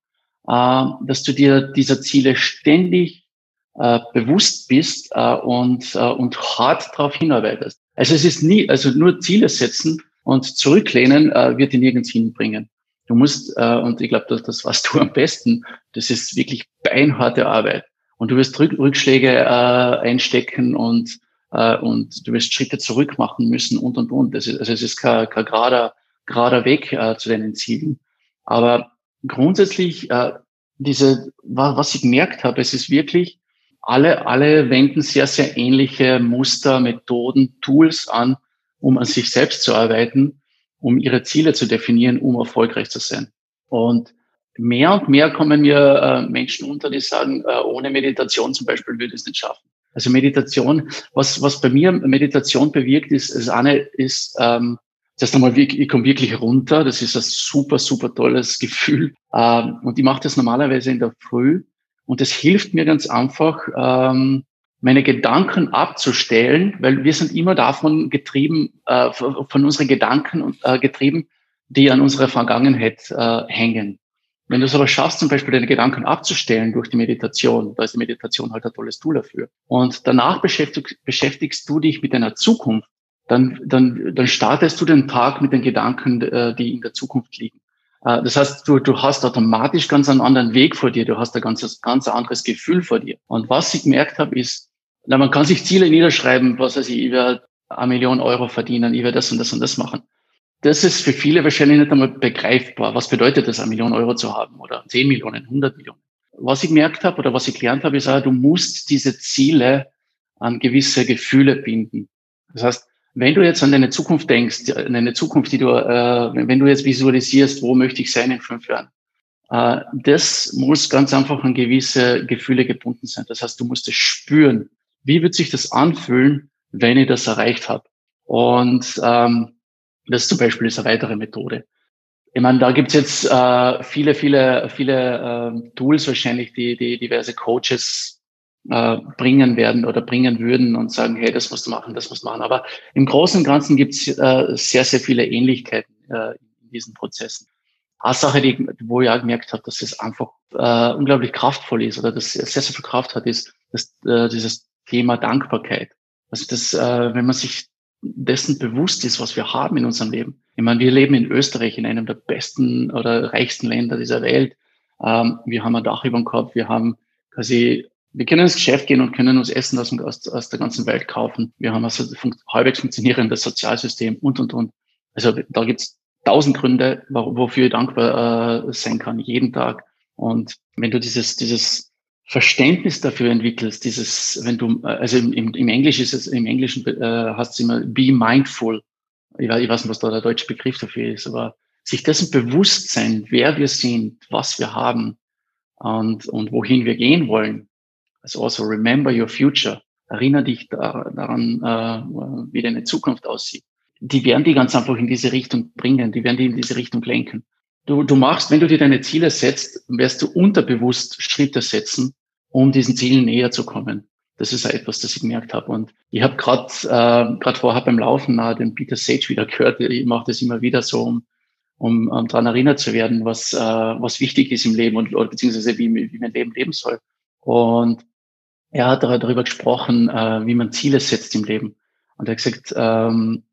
äh, dass du dir dieser Ziele ständig äh, bewusst bist äh, und, äh, und hart darauf hinarbeitest. Also es ist nie, also nur Ziele setzen und zurücklehnen äh, wird dir nirgends hinbringen. Du musst, äh, und ich glaube, das, das warst du am besten, das ist wirklich beinharte Arbeit. Und du wirst Rückschläge äh, einstecken und, äh, und du wirst Schritte zurück machen müssen und, und, und. Das ist, also es ist kein, kein gerader, gerader Weg äh, zu deinen Zielen. Aber grundsätzlich, äh, diese, was ich gemerkt habe, es ist wirklich, alle, alle wenden sehr, sehr ähnliche Muster, Methoden, Tools an, um an sich selbst zu arbeiten, um ihre Ziele zu definieren, um erfolgreich zu sein. Und mehr und mehr kommen mir äh, Menschen unter, die sagen, äh, ohne Meditation zum Beispiel würde ich es nicht schaffen. Also Meditation, was, was bei mir Meditation bewirkt, ist, das eine ist, ähm, das einmal, ich komme wirklich runter. Das ist ein super, super tolles Gefühl. Ähm, und ich mache das normalerweise in der Früh. Und es hilft mir ganz einfach, ähm, meine Gedanken abzustellen, weil wir sind immer davon getrieben, äh, von unseren Gedanken äh, getrieben, die an unserer Vergangenheit äh, hängen. Wenn du es aber schaffst, zum Beispiel deine Gedanken abzustellen durch die Meditation, da ist die Meditation halt ein tolles Tool dafür. Und danach beschäftigst, beschäftigst du dich mit deiner Zukunft, dann, dann, dann startest du den Tag mit den Gedanken, äh, die in der Zukunft liegen. Äh, das heißt, du, du hast automatisch ganz einen anderen Weg vor dir, du hast ein ganz, ganz anderes Gefühl vor dir. Und was ich gemerkt habe, ist, na, man kann sich Ziele niederschreiben, was weiß ich, ich werde eine Million Euro verdienen, ich werde das und das und das machen das ist für viele wahrscheinlich nicht einmal begreifbar. Was bedeutet das, eine Million Euro zu haben oder 10 Millionen, 100 Millionen? Was ich gemerkt habe oder was ich gelernt habe, ist auch, du musst diese Ziele an gewisse Gefühle binden. Das heißt, wenn du jetzt an deine Zukunft denkst, an eine Zukunft, die du, äh, wenn du jetzt visualisierst, wo möchte ich sein in fünf Jahren, äh, das muss ganz einfach an gewisse Gefühle gebunden sein. Das heißt, du musst es spüren. Wie wird sich das anfühlen, wenn ich das erreicht habe? Und ähm, das zum Beispiel ist eine weitere Methode. Ich meine, da gibt's jetzt äh, viele, viele, viele äh, Tools wahrscheinlich, die, die diverse Coaches äh, bringen werden oder bringen würden und sagen, hey, das musst du machen, das musst du machen. Aber im Großen und Ganzen gibt's äh, sehr, sehr viele Ähnlichkeiten äh, in diesen Prozessen. Eine Sache, die, wo ich auch gemerkt habe, dass es einfach äh, unglaublich kraftvoll ist oder dass es sehr, sehr viel Kraft hat, ist dass, äh, dieses Thema Dankbarkeit. Also das, äh, wenn man sich dessen bewusst ist, was wir haben in unserem Leben. Ich meine, wir leben in Österreich, in einem der besten oder reichsten Länder dieser Welt. Ähm, wir haben ein Dach über dem Kopf, wir haben quasi, wir können ins Geschäft gehen und können uns Essen aus, aus, aus der ganzen Welt kaufen. Wir haben also ein halbwegs funktionierendes Sozialsystem und, und, und. Also da gibt's tausend Gründe, wofür ich dankbar äh, sein kann, jeden Tag. Und wenn du dieses, dieses Verständnis dafür entwickelst, dieses, wenn du, also im, im, Englisch ist es, im Englischen äh, hast du immer be mindful. Ich weiß, ich weiß nicht, was da der deutsche Begriff dafür ist, aber sich dessen bewusst sein, wer wir sind, was wir haben und, und wohin wir gehen wollen. Also also remember your future. Erinnere dich da, daran, äh, wie deine Zukunft aussieht. Die werden die ganz einfach in diese Richtung bringen, die werden die in diese Richtung lenken. Du, du machst, wenn du dir deine Ziele setzt, wirst du unterbewusst Schritte setzen, um diesen Zielen näher zu kommen. Das ist etwas, das ich gemerkt habe. Und ich habe gerade äh, gerade vorher beim Laufen äh, den Peter Sage wieder gehört. Ich mache das immer wieder so, um, um, um daran erinnert zu werden, was, äh, was wichtig ist im Leben und oder beziehungsweise wie, wie mein Leben leben soll. Und er hat darüber gesprochen, äh, wie man Ziele setzt im Leben. Und er hat gesagt, ähm,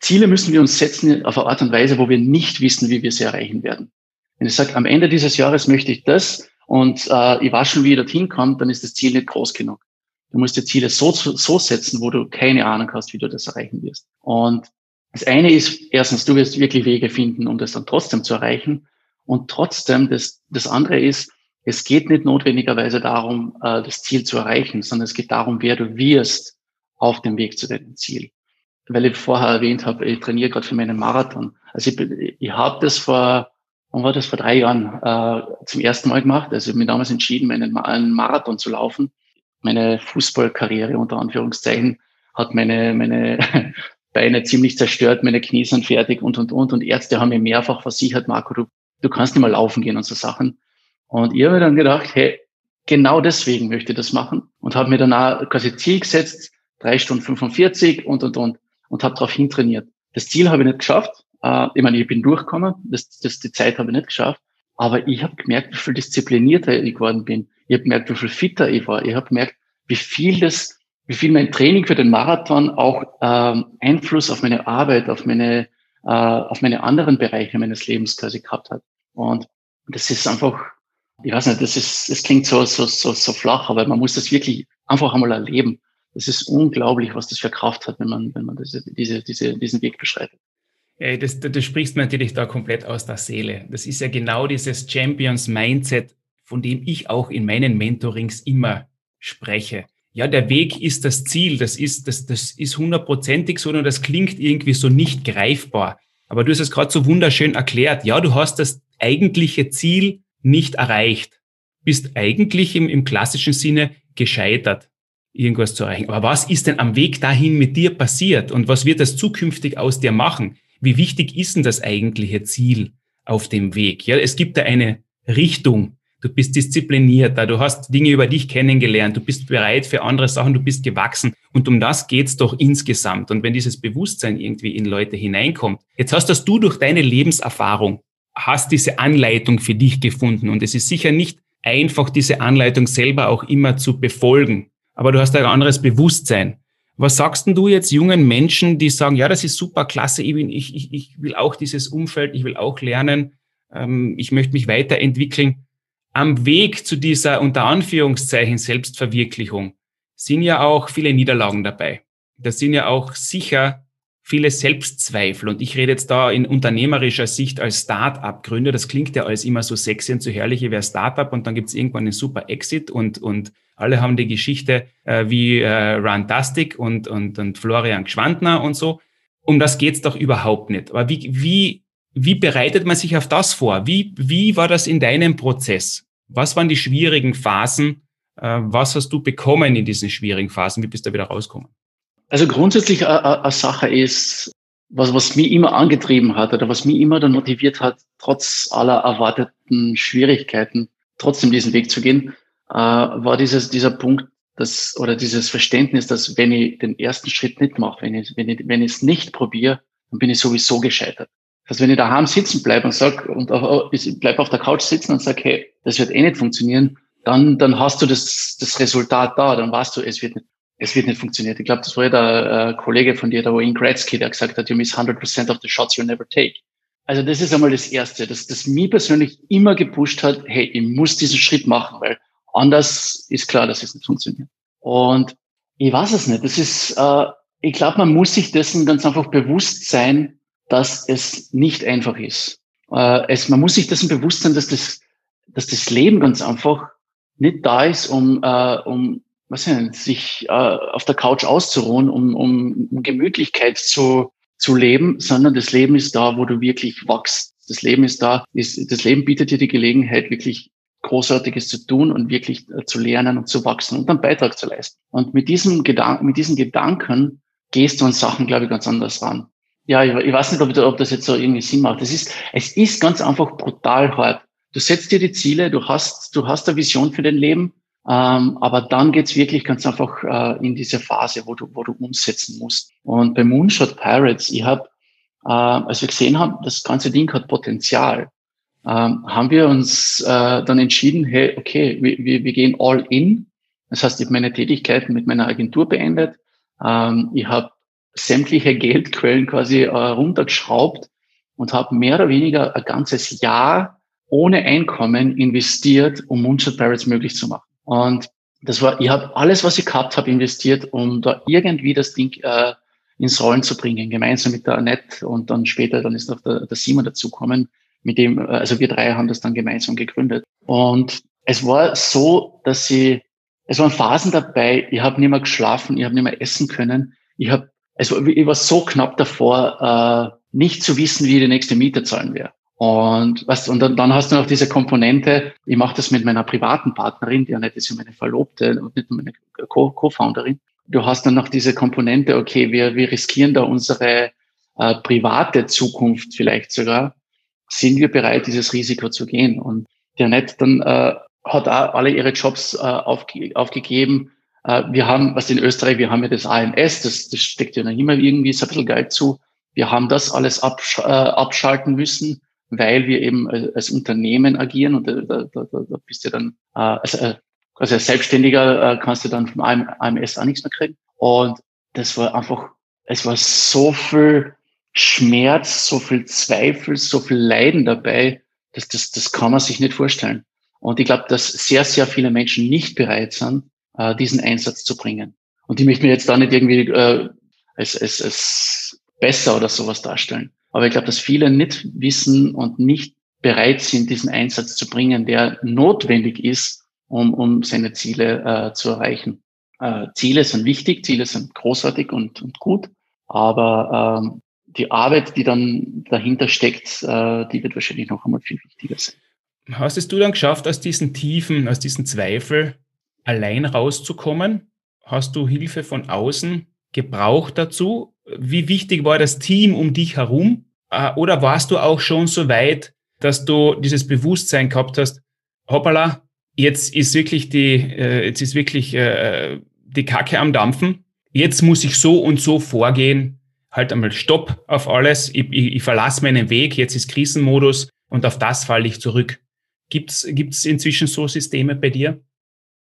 Ziele müssen wir uns setzen auf eine Art und Weise, wo wir nicht wissen, wie wir sie erreichen werden. Wenn ich sage, am Ende dieses Jahres möchte ich das und äh, ich weiß schon, wie ich dorthin komme, dann ist das Ziel nicht groß genug. Du musst dir Ziele so, so setzen, wo du keine Ahnung hast, wie du das erreichen wirst. Und das eine ist, erstens, du wirst wirklich Wege finden, um das dann trotzdem zu erreichen. Und trotzdem, das, das andere ist, es geht nicht notwendigerweise darum, äh, das Ziel zu erreichen, sondern es geht darum, wer du wirst auf dem Weg zu deinem Ziel. Weil ich vorher erwähnt habe, ich trainiere gerade für meinen Marathon. Also ich, ich habe das vor und war das vor drei Jahren äh, zum ersten Mal gemacht. Also ich habe mich damals entschieden, meinen, einen Marathon zu laufen. Meine Fußballkarriere unter Anführungszeichen hat meine, meine Beine ziemlich zerstört, meine Knie sind fertig und, und, und. Und Ärzte haben mir mehrfach versichert, Marco, du, du kannst nicht mal laufen gehen und so Sachen. Und ich habe mir dann gedacht, hey, genau deswegen möchte ich das machen und habe mir dann auch quasi Ziel gesetzt, drei Stunden 45 und, und, und, und habe darauf hintrainiert. Das Ziel habe ich nicht geschafft, äh, ich meine, ich bin durchgekommen, das, das, die Zeit habe ich nicht geschafft, aber ich habe gemerkt, wie viel disziplinierter ich geworden bin. Ich habe gemerkt, wie viel fitter ich war. Ich habe gemerkt, wie viel das, wie viel mein Training für den Marathon auch ähm, Einfluss auf meine Arbeit, auf meine, äh, auf meine anderen Bereiche meines Lebens quasi gehabt hat. Und das ist einfach, ich weiß nicht, das ist, das klingt so, so, so, so flach, aber man muss das wirklich einfach einmal erleben. Das ist unglaublich, was das für Kraft hat, wenn man, wenn man diese, diese, diese, diesen Weg beschreitet. Ja, das, das sprichst mir natürlich da komplett aus der Seele. Das ist ja genau dieses Champions Mindset, von dem ich auch in meinen Mentorings immer spreche. Ja, der Weg ist das Ziel. Das ist, das, das ist hundertprozentig so, und das klingt irgendwie so nicht greifbar. Aber du hast es gerade so wunderschön erklärt. Ja, du hast das eigentliche Ziel nicht erreicht, bist eigentlich im, im klassischen Sinne gescheitert, irgendwas zu erreichen. Aber was ist denn am Weg dahin mit dir passiert und was wird das zukünftig aus dir machen? Wie wichtig ist denn das eigentliche Ziel auf dem Weg? Ja, es gibt da eine Richtung. Du bist disziplinierter, du hast Dinge über dich kennengelernt, du bist bereit für andere Sachen, du bist gewachsen. Und um das geht's doch insgesamt. Und wenn dieses Bewusstsein irgendwie in Leute hineinkommt, jetzt hast das du durch deine Lebenserfahrung, hast diese Anleitung für dich gefunden. Und es ist sicher nicht einfach, diese Anleitung selber auch immer zu befolgen. Aber du hast ein anderes Bewusstsein. Was sagst denn du jetzt jungen Menschen, die sagen, ja, das ist super klasse, ich, bin, ich, ich, ich will auch dieses Umfeld, ich will auch lernen, ähm, ich möchte mich weiterentwickeln am Weg zu dieser unter Anführungszeichen Selbstverwirklichung sind ja auch viele Niederlagen dabei. Da sind ja auch sicher viele Selbstzweifel. Und ich rede jetzt da in unternehmerischer Sicht als Start-up-Gründer. Das klingt ja alles immer so sexy und so herrlich, wie wäre Start-up und dann gibt es irgendwann einen super Exit und, und alle haben die Geschichte äh, wie äh, Runtastic und, und, und Florian Gschwandner und so. Um das geht's doch überhaupt nicht. Aber wie, wie wie bereitet man sich auf das vor? Wie, wie war das in deinem Prozess? Was waren die schwierigen Phasen? Äh, was hast du bekommen in diesen schwierigen Phasen? Wie bist du wieder rausgekommen? Also grundsätzlich eine Sache ist, was, was mich immer angetrieben hat oder was mich immer dann motiviert hat, trotz aller erwarteten Schwierigkeiten trotzdem diesen Weg zu gehen, äh, war dieses, dieser Punkt, dass, oder dieses Verständnis, dass wenn ich den ersten Schritt nicht mache, wenn ich, wenn ich, wenn ich es nicht probiere, dann bin ich sowieso gescheitert. Also wenn ich daheim sitzen bleibe und sag und ich bleib auf der Couch sitzen und sag, hey, das wird eh nicht funktionieren, dann, dann hast du das, das Resultat da, dann weißt du, es wird nicht, es wird nicht funktionieren. Ich glaube, das war ja der äh, Kollege von dir, der Wayne Gretzky, der gesagt hat, you miss 100% of the shots you never take. Also das ist einmal das Erste, dass das mich persönlich immer gepusht hat, hey, ich muss diesen Schritt machen, weil anders ist klar, dass es nicht funktioniert. Und ich weiß es nicht. Das ist, äh, ich glaube, man muss sich dessen ganz einfach bewusst sein, dass es nicht einfach ist. Äh, es, man muss sich dessen bewusst sein, dass das, dass das Leben ganz einfach nicht da ist, um, äh, um was nicht, sich äh, auf der Couch auszuruhen, um, um, um Gemütlichkeit zu, zu leben, sondern das Leben ist da, wo du wirklich wachst. Das Leben ist da, ist, das Leben bietet dir die Gelegenheit, wirklich Großartiges zu tun und wirklich äh, zu lernen und zu wachsen und einen Beitrag zu leisten. Und mit diesem Gedanken, mit diesen Gedanken gehst du an Sachen, glaube ich, ganz anders ran. Ja, ich, ich weiß nicht, ob, ob, das jetzt so irgendwie Sinn macht. Es ist, es ist ganz einfach brutal hart. Du setzt dir die Ziele, du hast, du hast eine Vision für dein Leben, ähm, aber dann geht's wirklich ganz einfach äh, in diese Phase, wo du, wo du umsetzen musst. Und bei Moonshot Pirates, ich habe, äh, als wir gesehen haben, das ganze Ding hat Potenzial, ähm, haben wir uns äh, dann entschieden, hey, okay, wir, wir, wir gehen all in. Das heißt, ich habe meine Tätigkeiten mit meiner Agentur beendet. Ähm, ich habe sämtliche Geldquellen quasi äh, runtergeschraubt und habe mehr oder weniger ein ganzes Jahr ohne Einkommen investiert, um Moonshot Pirates möglich zu machen. Und das war, ich habe alles, was ich gehabt habe, investiert, um da irgendwie das Ding äh, ins Rollen zu bringen, gemeinsam mit der Annette und dann später, dann ist noch der, der Simon dazukommen, mit dem, äh, also wir drei haben das dann gemeinsam gegründet. Und es war so, dass sie, es waren Phasen dabei, ich habe nicht mehr geschlafen, ich habe nicht mehr essen können, ich habe also ich war so knapp davor, äh, nicht zu wissen, wie die nächste Miete zahlen wäre. Und was und dann, dann hast du noch diese Komponente, ich mache das mit meiner privaten Partnerin, die Annette ist ja meine Verlobte und nicht meine Co-Founderin. Du hast dann noch diese Komponente, okay, wir, wir riskieren da unsere äh, private Zukunft vielleicht sogar. Sind wir bereit, dieses Risiko zu gehen? Und die Annette dann äh, hat auch alle ihre Jobs äh, aufge aufgegeben, äh, wir haben, was in Österreich, wir haben ja das AMS, das, das steckt ja noch immer irgendwie so ein bisschen Geld zu. Wir haben das alles absch äh, abschalten müssen, weil wir eben als Unternehmen agieren und da, da, da, da bist du dann, äh, also, äh, als Selbstständiger äh, kannst du dann vom AMS auch nichts mehr kriegen. Und das war einfach, es war so viel Schmerz, so viel Zweifel, so viel Leiden dabei, dass das, das kann man sich nicht vorstellen. Und ich glaube, dass sehr, sehr viele Menschen nicht bereit sind, äh, diesen Einsatz zu bringen. Und die möchten mir jetzt da nicht irgendwie äh, als, als, als besser oder sowas darstellen. Aber ich glaube, dass viele nicht wissen und nicht bereit sind, diesen Einsatz zu bringen, der notwendig ist, um, um seine Ziele äh, zu erreichen. Äh, Ziele sind wichtig, Ziele sind großartig und, und gut, aber ähm, die Arbeit, die dann dahinter steckt, äh, die wird wahrscheinlich noch einmal viel wichtiger sein. Hast es du dann geschafft, aus diesen Tiefen, aus diesen Zweifel allein rauszukommen? Hast du Hilfe von außen gebraucht dazu? Wie wichtig war das Team um dich herum? Äh, oder warst du auch schon so weit, dass du dieses Bewusstsein gehabt hast, hoppala, jetzt ist wirklich die, äh, jetzt ist wirklich äh, die Kacke am Dampfen. Jetzt muss ich so und so vorgehen. Halt einmal Stopp auf alles. Ich, ich, ich verlasse meinen Weg. Jetzt ist Krisenmodus und auf das falle ich zurück. Gibt's gibt's inzwischen so Systeme bei dir?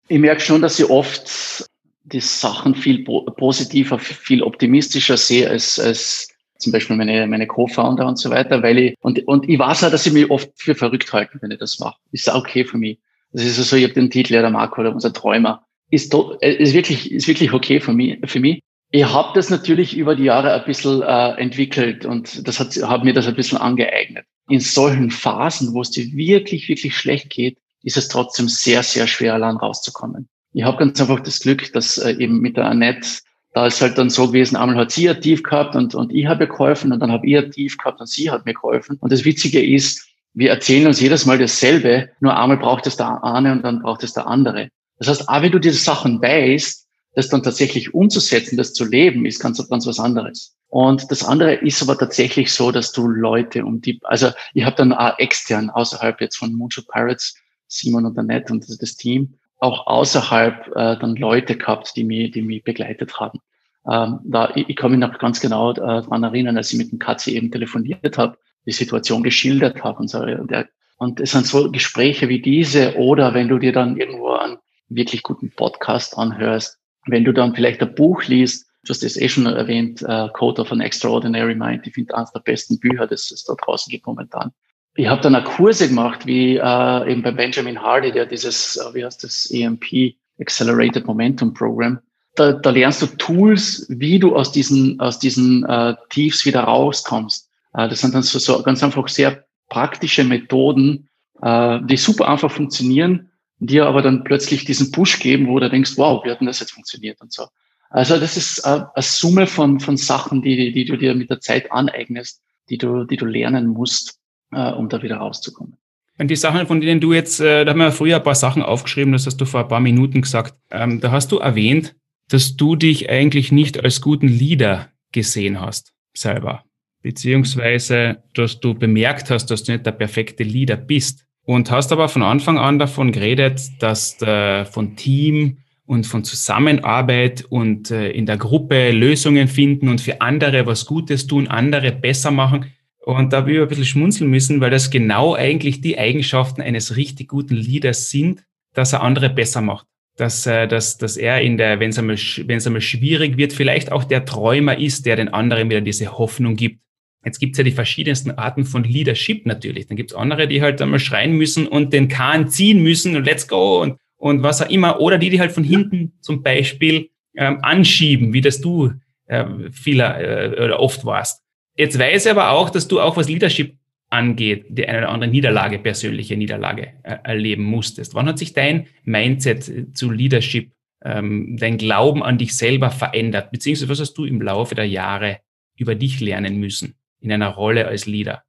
Ich merke schon, dass ich oft die Sachen viel positiver, viel optimistischer sehe als, als zum Beispiel meine, meine Co-Founder und so weiter, weil ich, und, und ich weiß auch, dass ich mich oft für verrückt halte, wenn ich das mache. Ist okay für mich. Das ist so, also, ich habe den Titel, ja, der Marco oder unser Träumer. Ist, äh, ist wirklich, ist wirklich okay für mich, für mich. Ich habe das natürlich über die Jahre ein bisschen äh, entwickelt und das hat, hat mir das ein bisschen angeeignet. In solchen Phasen, wo es dir wirklich, wirklich schlecht geht, ist es trotzdem sehr, sehr schwer, allein rauszukommen. Ich habe ganz einfach das Glück, dass äh, eben mit der Annette, da ist halt dann so gewesen, einmal hat sie Tief gehabt und, und ich habe geholfen und dann habe ich Tief gehabt und sie hat mir geholfen. Und das Witzige ist, wir erzählen uns jedes Mal dasselbe, nur einmal braucht es der eine und dann braucht es der andere. Das heißt, auch wenn du diese Sachen weißt, das dann tatsächlich umzusetzen, das zu leben, ist ganz, ganz was anderes. Und das andere ist aber tatsächlich so, dass du Leute um die, also ich habe dann auch extern, außerhalb jetzt von Moonshot Pirates, Simon und Annette und das Team, auch außerhalb äh, dann Leute gehabt, die mich, die mich begleitet haben. Ähm, da, ich, ich kann mich noch ganz genau äh, daran erinnern, als ich mit dem Katze eben telefoniert habe, die Situation geschildert habe und so. Und, der, und es sind so Gespräche wie diese oder wenn du dir dann irgendwo einen wirklich guten Podcast anhörst, wenn du dann vielleicht ein Buch liest, du hast es eh schon erwähnt, uh, Code of an Extraordinary Mind, ich finde eines der besten Bücher, das es da draußen gibt momentan. Ich habe dann auch Kurse gemacht, wie äh, eben bei Benjamin Hardy, der dieses, äh, wie heißt das, EMP, Accelerated Momentum Program. Da, da lernst du Tools, wie du aus diesen, aus diesen äh, Tiefs wieder rauskommst. Äh, das sind dann so, so ganz einfach sehr praktische Methoden, äh, die super einfach funktionieren, dir aber dann plötzlich diesen Push geben, wo du denkst, wow, wie hat denn das jetzt funktioniert und so. Also das ist äh, eine Summe von, von Sachen, die, die du dir mit der Zeit aneignest, die du, die du lernen musst, äh, um da wieder rauszukommen. Und die Sachen, von denen du jetzt, äh, da haben wir früher ein paar Sachen aufgeschrieben, das hast du vor ein paar Minuten gesagt. Ähm, da hast du erwähnt, dass du dich eigentlich nicht als guten Leader gesehen hast, selber beziehungsweise dass du bemerkt hast, dass du nicht der perfekte Leader bist. Und hast aber von Anfang an davon geredet, dass der, von Team und von Zusammenarbeit und äh, in der Gruppe Lösungen finden und für andere was Gutes tun, andere besser machen. Und da habe ich ein bisschen schmunzeln müssen, weil das genau eigentlich die Eigenschaften eines richtig guten Leaders sind, dass er andere besser macht. Dass, äh, dass, dass er in der, wenn es einmal, wenn es einmal schwierig wird, vielleicht auch der Träumer ist, der den anderen wieder diese Hoffnung gibt. Jetzt gibt's ja die verschiedensten Arten von Leadership natürlich. Dann gibt's andere, die halt einmal schreien müssen und den Kahn ziehen müssen und let's go und, und was auch immer. Oder die, die halt von hinten zum Beispiel ähm, anschieben, wie das du äh, vieler äh, oder oft warst. Jetzt weiß ich aber auch, dass du auch was Leadership angeht, die eine oder andere Niederlage, persönliche Niederlage äh, erleben musstest. Wann hat sich dein Mindset zu Leadership, ähm, dein Glauben an dich selber verändert? Beziehungsweise was hast du im Laufe der Jahre über dich lernen müssen? in einer Rolle als Leader?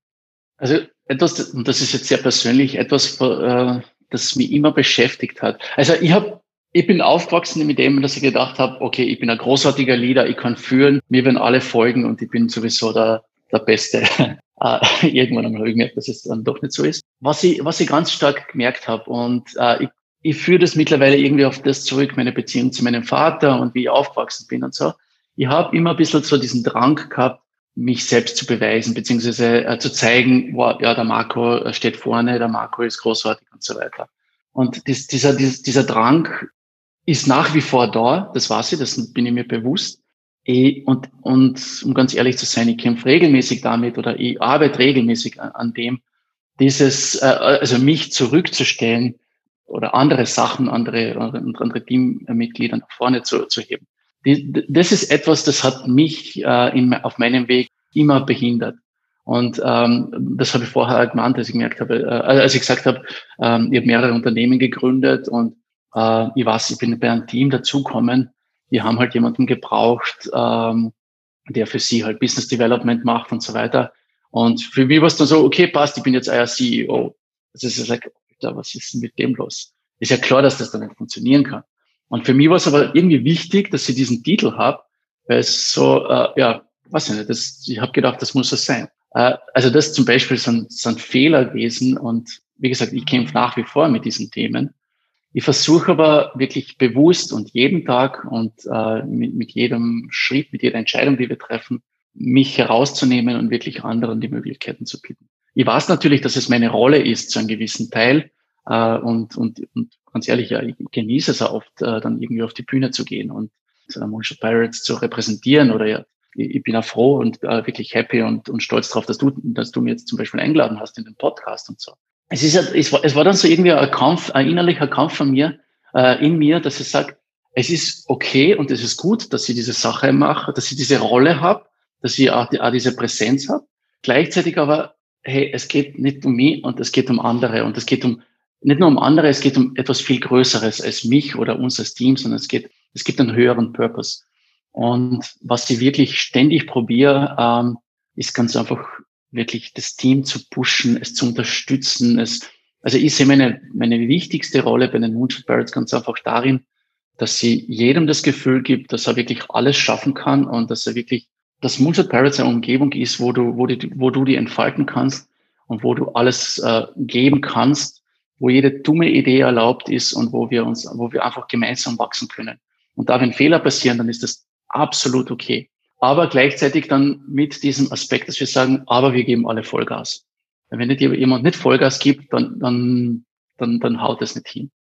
Also etwas, und das ist jetzt sehr persönlich, etwas, äh, das mich immer beschäftigt hat. Also ich habe ich bin aufgewachsen mit dem, dass ich gedacht habe, okay, ich bin ein großartiger Leader, ich kann führen, mir werden alle folgen und ich bin sowieso der, der Beste. Äh, irgendwann einmal habe ich gemerkt, dass es dann doch nicht so ist. Was ich, was ich ganz stark gemerkt habe und äh, ich, ich führe das mittlerweile irgendwie auf das zurück, meine Beziehung zu meinem Vater und wie ich aufgewachsen bin und so. Ich habe immer ein bisschen so diesen Drang gehabt, mich selbst zu beweisen, beziehungsweise äh, zu zeigen, wow, ja, der Marco steht vorne, der Marco ist großartig und so weiter. Und dies, dieser, dieser, dieser Drang ist nach wie vor da, das weiß ich, das bin ich mir bewusst. Ich, und, und um ganz ehrlich zu sein, ich kämpfe regelmäßig damit oder ich arbeite regelmäßig an, an dem, dieses, äh, also mich zurückzustellen oder andere Sachen, andere, andere Teammitglieder nach vorne zu, zu heben das ist etwas, das hat mich äh, in, auf meinem Weg immer behindert. Und ähm, das habe ich vorher gemeint, als ich gemerkt habe, äh, als ich gesagt habe, ähm, ich habe mehrere Unternehmen gegründet und äh, ich weiß, ich bin bei einem Team dazukommen. Die haben halt jemanden gebraucht, ähm, der für sie halt Business Development macht und so weiter. Und für mich war es dann so, okay, passt, ich bin jetzt euer CEO. Das ist like, da, was ist denn mit dem los? Ist ja klar, dass das dann nicht funktionieren kann. Und für mich war es aber irgendwie wichtig, dass ich diesen Titel habe, weil es so, äh, ja, weiß ich nicht, das, ich habe gedacht, das muss es sein. Äh, also das zum Beispiel sind, sind Fehler gewesen und wie gesagt, ich kämpfe nach wie vor mit diesen Themen. Ich versuche aber wirklich bewusst und jeden Tag und äh, mit, mit jedem Schritt, mit jeder Entscheidung, die wir treffen, mich herauszunehmen und wirklich anderen die Möglichkeiten zu bieten. Ich weiß natürlich, dass es meine Rolle ist zu einem gewissen Teil äh, und, und, und ganz ehrlich, ja, ich genieße es auch oft, äh, dann irgendwie auf die Bühne zu gehen und so Moonshot Pirates zu repräsentieren oder ja, ich bin auch froh und äh, wirklich happy und, und stolz darauf, dass du, dass du mir jetzt zum Beispiel eingeladen hast in den Podcast und so. Es ist, es war, es war dann so irgendwie ein Kampf, ein innerlicher Kampf von mir, äh, in mir, dass ich sage, es ist okay und es ist gut, dass ich diese Sache mache, dass ich diese Rolle habe, dass ich auch, die, auch diese Präsenz habe. Gleichzeitig aber, hey, es geht nicht um mich und es geht um andere und es geht um nicht nur um andere, es geht um etwas viel Größeres als mich oder uns als Team, sondern es geht, es gibt einen höheren Purpose. Und was ich wirklich ständig probiere, ähm, ist ganz einfach wirklich das Team zu pushen, es zu unterstützen. Es, also ich sehe meine, meine wichtigste Rolle bei den Moonshot Barretts ganz einfach darin, dass sie jedem das Gefühl gibt, dass er wirklich alles schaffen kann und dass er wirklich, dass Moonshot Pirates eine Umgebung ist, wo du, wo, die, wo du die entfalten kannst und wo du alles äh, geben kannst wo jede dumme Idee erlaubt ist und wo wir uns, wo wir einfach gemeinsam wachsen können. Und da, wenn Fehler passieren, dann ist das absolut okay. Aber gleichzeitig dann mit diesem Aspekt, dass wir sagen, aber wir geben alle Vollgas. Wenn nicht jemand nicht Vollgas gibt, dann, dann, dann, dann haut es nicht hin.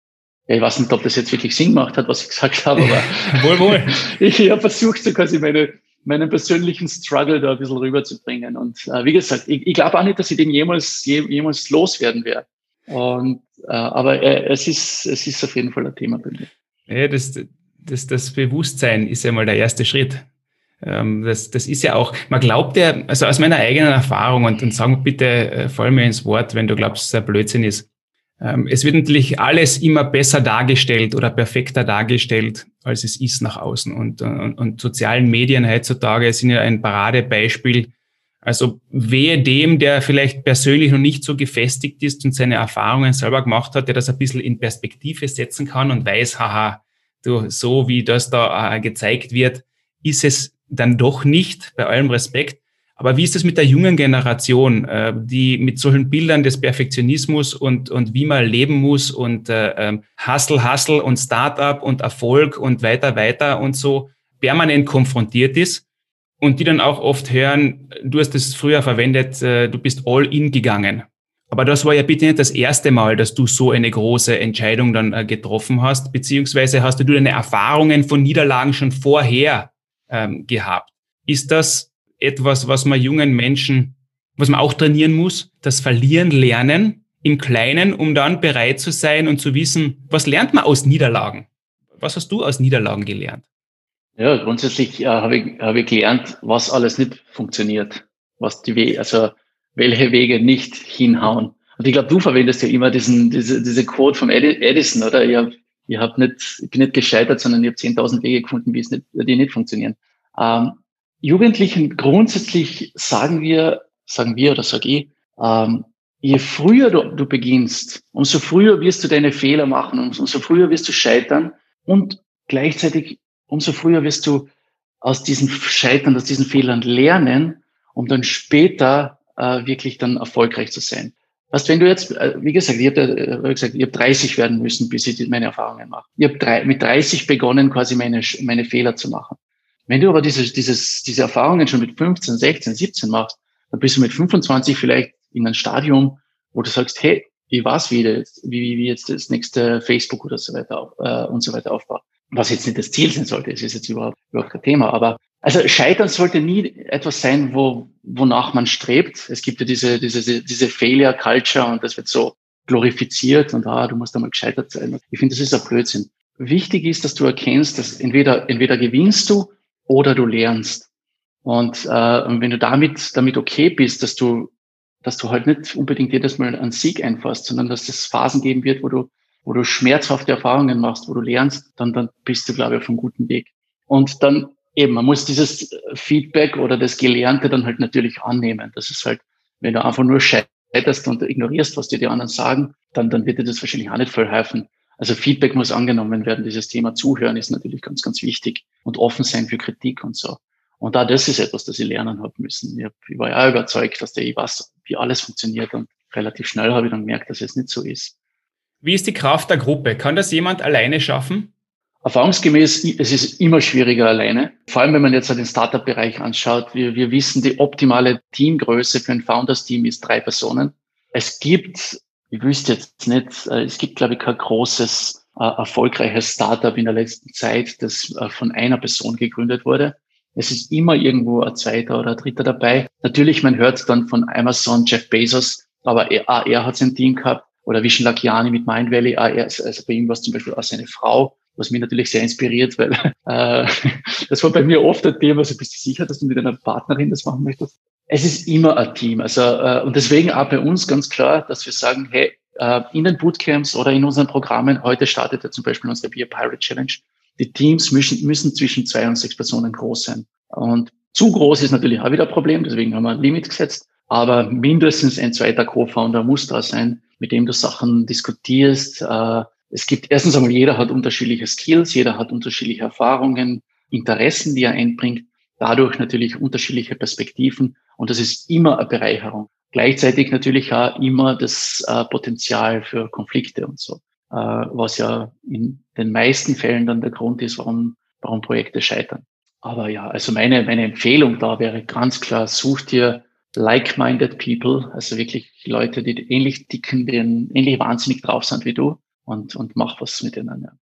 Ja, ich weiß nicht, ob das jetzt wirklich Sinn gemacht hat, was ich gesagt habe, aber wohl, wohl. ich habe versucht, so quasi meine, meinen persönlichen Struggle da ein bisschen rüberzubringen. Und äh, wie gesagt, ich, ich glaube auch nicht, dass ich den jemals, jemals loswerden werde. Und, äh, aber äh, es, ist, es ist auf jeden Fall ein Thema bei mir. Ja, das, das, das Bewusstsein ist ja mal der erste Schritt. Ähm, das, das ist ja auch, man glaubt ja, also aus meiner eigenen Erfahrung, und, und sag bitte, äh, fall mir ins Wort, wenn du glaubst, dass es ein Blödsinn ist. Ähm, es wird natürlich alles immer besser dargestellt oder perfekter dargestellt, als es ist nach außen. Und, und, und sozialen Medien heutzutage sind ja ein Paradebeispiel also wehe dem, der vielleicht persönlich noch nicht so gefestigt ist und seine Erfahrungen selber gemacht hat, der das ein bisschen in Perspektive setzen kann und weiß, haha, du, so wie das da äh, gezeigt wird, ist es dann doch nicht, bei allem Respekt. Aber wie ist es mit der jungen Generation, äh, die mit solchen Bildern des Perfektionismus und, und wie man leben muss und äh, ähm, Hustle, Hustle und Startup und Erfolg und weiter, weiter und so permanent konfrontiert ist? und die dann auch oft hören, du hast es früher verwendet, äh, du bist all in gegangen. Aber das war ja bitte nicht das erste Mal, dass du so eine große Entscheidung dann äh, getroffen hast, beziehungsweise hast du deine Erfahrungen von Niederlagen schon vorher ähm, gehabt. Ist das etwas, was man jungen Menschen, was man auch trainieren muss, das Verlieren lernen im Kleinen, um dann bereit zu sein und zu wissen, was lernt man aus Niederlagen? Was hast du aus Niederlagen gelernt? Ja, grundsätzlich äh, habe ich, hab ich gelernt, was alles nicht funktioniert, was die Wege, also welche Wege nicht hinhauen. Und ich glaube, du verwendest ja immer diesen, diese, diese Quote vom Edison, oder? Ich habe ich hab nicht, ich bin nicht gescheitert, sondern ich habe 10.000 Wege gefunden, wie es nicht, die nicht funktionieren. Ähm, Jugendlichen grundsätzlich sagen wir, sagen wir oder sage ich, ähm, je früher du, du beginnst, umso früher wirst du deine Fehler machen, umso früher wirst du scheitern und gleichzeitig umso früher wirst du aus diesen Scheitern, aus diesen Fehlern lernen, um dann später äh, wirklich dann erfolgreich zu sein. Was, wenn du jetzt, äh, wie gesagt, ich habe äh, gesagt, ich habe 30 werden müssen, bis ich meine Erfahrungen mache. Ich habe mit 30 begonnen, quasi meine, meine Fehler zu machen. Wenn du aber diese, dieses, diese Erfahrungen schon mit 15, 16, 17 machst, dann bist du mit 25 vielleicht in einem Stadium, wo du sagst, hey, wie, jetzt, wie, wie jetzt das nächste Facebook oder so weiter äh, und so weiter aufbaut was jetzt nicht das Ziel sein sollte, es ist jetzt überhaupt, überhaupt kein Thema, aber also Scheitern sollte nie etwas sein, wo, wonach man strebt. Es gibt ja diese, diese, diese Failure Culture und das wird so glorifiziert und ah, du musst einmal gescheitert sein. Ich finde, das ist ein Blödsinn. Wichtig ist, dass du erkennst, dass entweder, entweder gewinnst du oder du lernst. Und, äh, wenn du damit, damit okay bist, dass du, dass du halt nicht unbedingt jedes Mal einen Sieg einfahrst, sondern dass es Phasen geben wird, wo du wo du schmerzhafte Erfahrungen machst, wo du lernst, dann, dann bist du, glaube ich, auf einem guten Weg. Und dann eben, man muss dieses Feedback oder das Gelernte dann halt natürlich annehmen. Das ist halt, wenn du einfach nur scheiterst und ignorierst, was dir die anderen sagen, dann, dann wird dir das wahrscheinlich auch nicht voll helfen. Also Feedback muss angenommen werden. Dieses Thema Zuhören ist natürlich ganz, ganz wichtig und offen sein für Kritik und so. Und da das ist etwas, das ich lernen habe müssen. Ich, hab, ich war ja überzeugt, dass der ich weiß, wie alles funktioniert und relativ schnell habe ich dann gemerkt, dass es nicht so ist. Wie ist die Kraft der Gruppe? Kann das jemand alleine schaffen? Erfahrungsgemäß, es ist immer schwieriger alleine. Vor allem, wenn man jetzt den Startup-Bereich anschaut. Wir, wir wissen, die optimale Teamgröße für ein Founders-Team ist drei Personen. Es gibt, ich wüsste jetzt nicht, äh, es gibt, glaube ich, kein großes, äh, erfolgreiches Startup in der letzten Zeit, das äh, von einer Person gegründet wurde. Es ist immer irgendwo ein zweiter oder ein dritter dabei. Natürlich, man hört dann von Amazon, Jeff Bezos, aber er, hat sein Team gehabt. Oder Vishen Lakiani mit Mindvalley, also bei ihm war es zum Beispiel auch seine Frau was mich natürlich sehr inspiriert, weil äh, das war bei mir oft ein Thema, also bist du sicher, dass du mit einer Partnerin das machen möchtest? Es ist immer ein Team. Also, äh, und deswegen auch bei uns ganz klar, dass wir sagen, hey, äh, in den Bootcamps oder in unseren Programmen, heute startet ja zum Beispiel unsere Beer Pirate Challenge, die Teams müssen, müssen zwischen zwei und sechs Personen groß sein. Und zu groß ist natürlich auch wieder ein Problem, deswegen haben wir ein Limit gesetzt. Aber mindestens ein zweiter Co-Founder muss da sein, mit dem du Sachen diskutierst, äh, es gibt erstens einmal, jeder hat unterschiedliche Skills, jeder hat unterschiedliche Erfahrungen, Interessen, die er einbringt, dadurch natürlich unterschiedliche Perspektiven und das ist immer eine Bereicherung. Gleichzeitig natürlich auch immer das äh, Potenzial für Konflikte und so, äh, was ja in den meisten Fällen dann der Grund ist, warum, warum Projekte scheitern. Aber ja, also meine, meine Empfehlung da wäre ganz klar, such dir like-minded people, also wirklich Leute, die ähnlich dicken, die ähnlich wahnsinnig drauf sind wie du und, und mach was miteinander.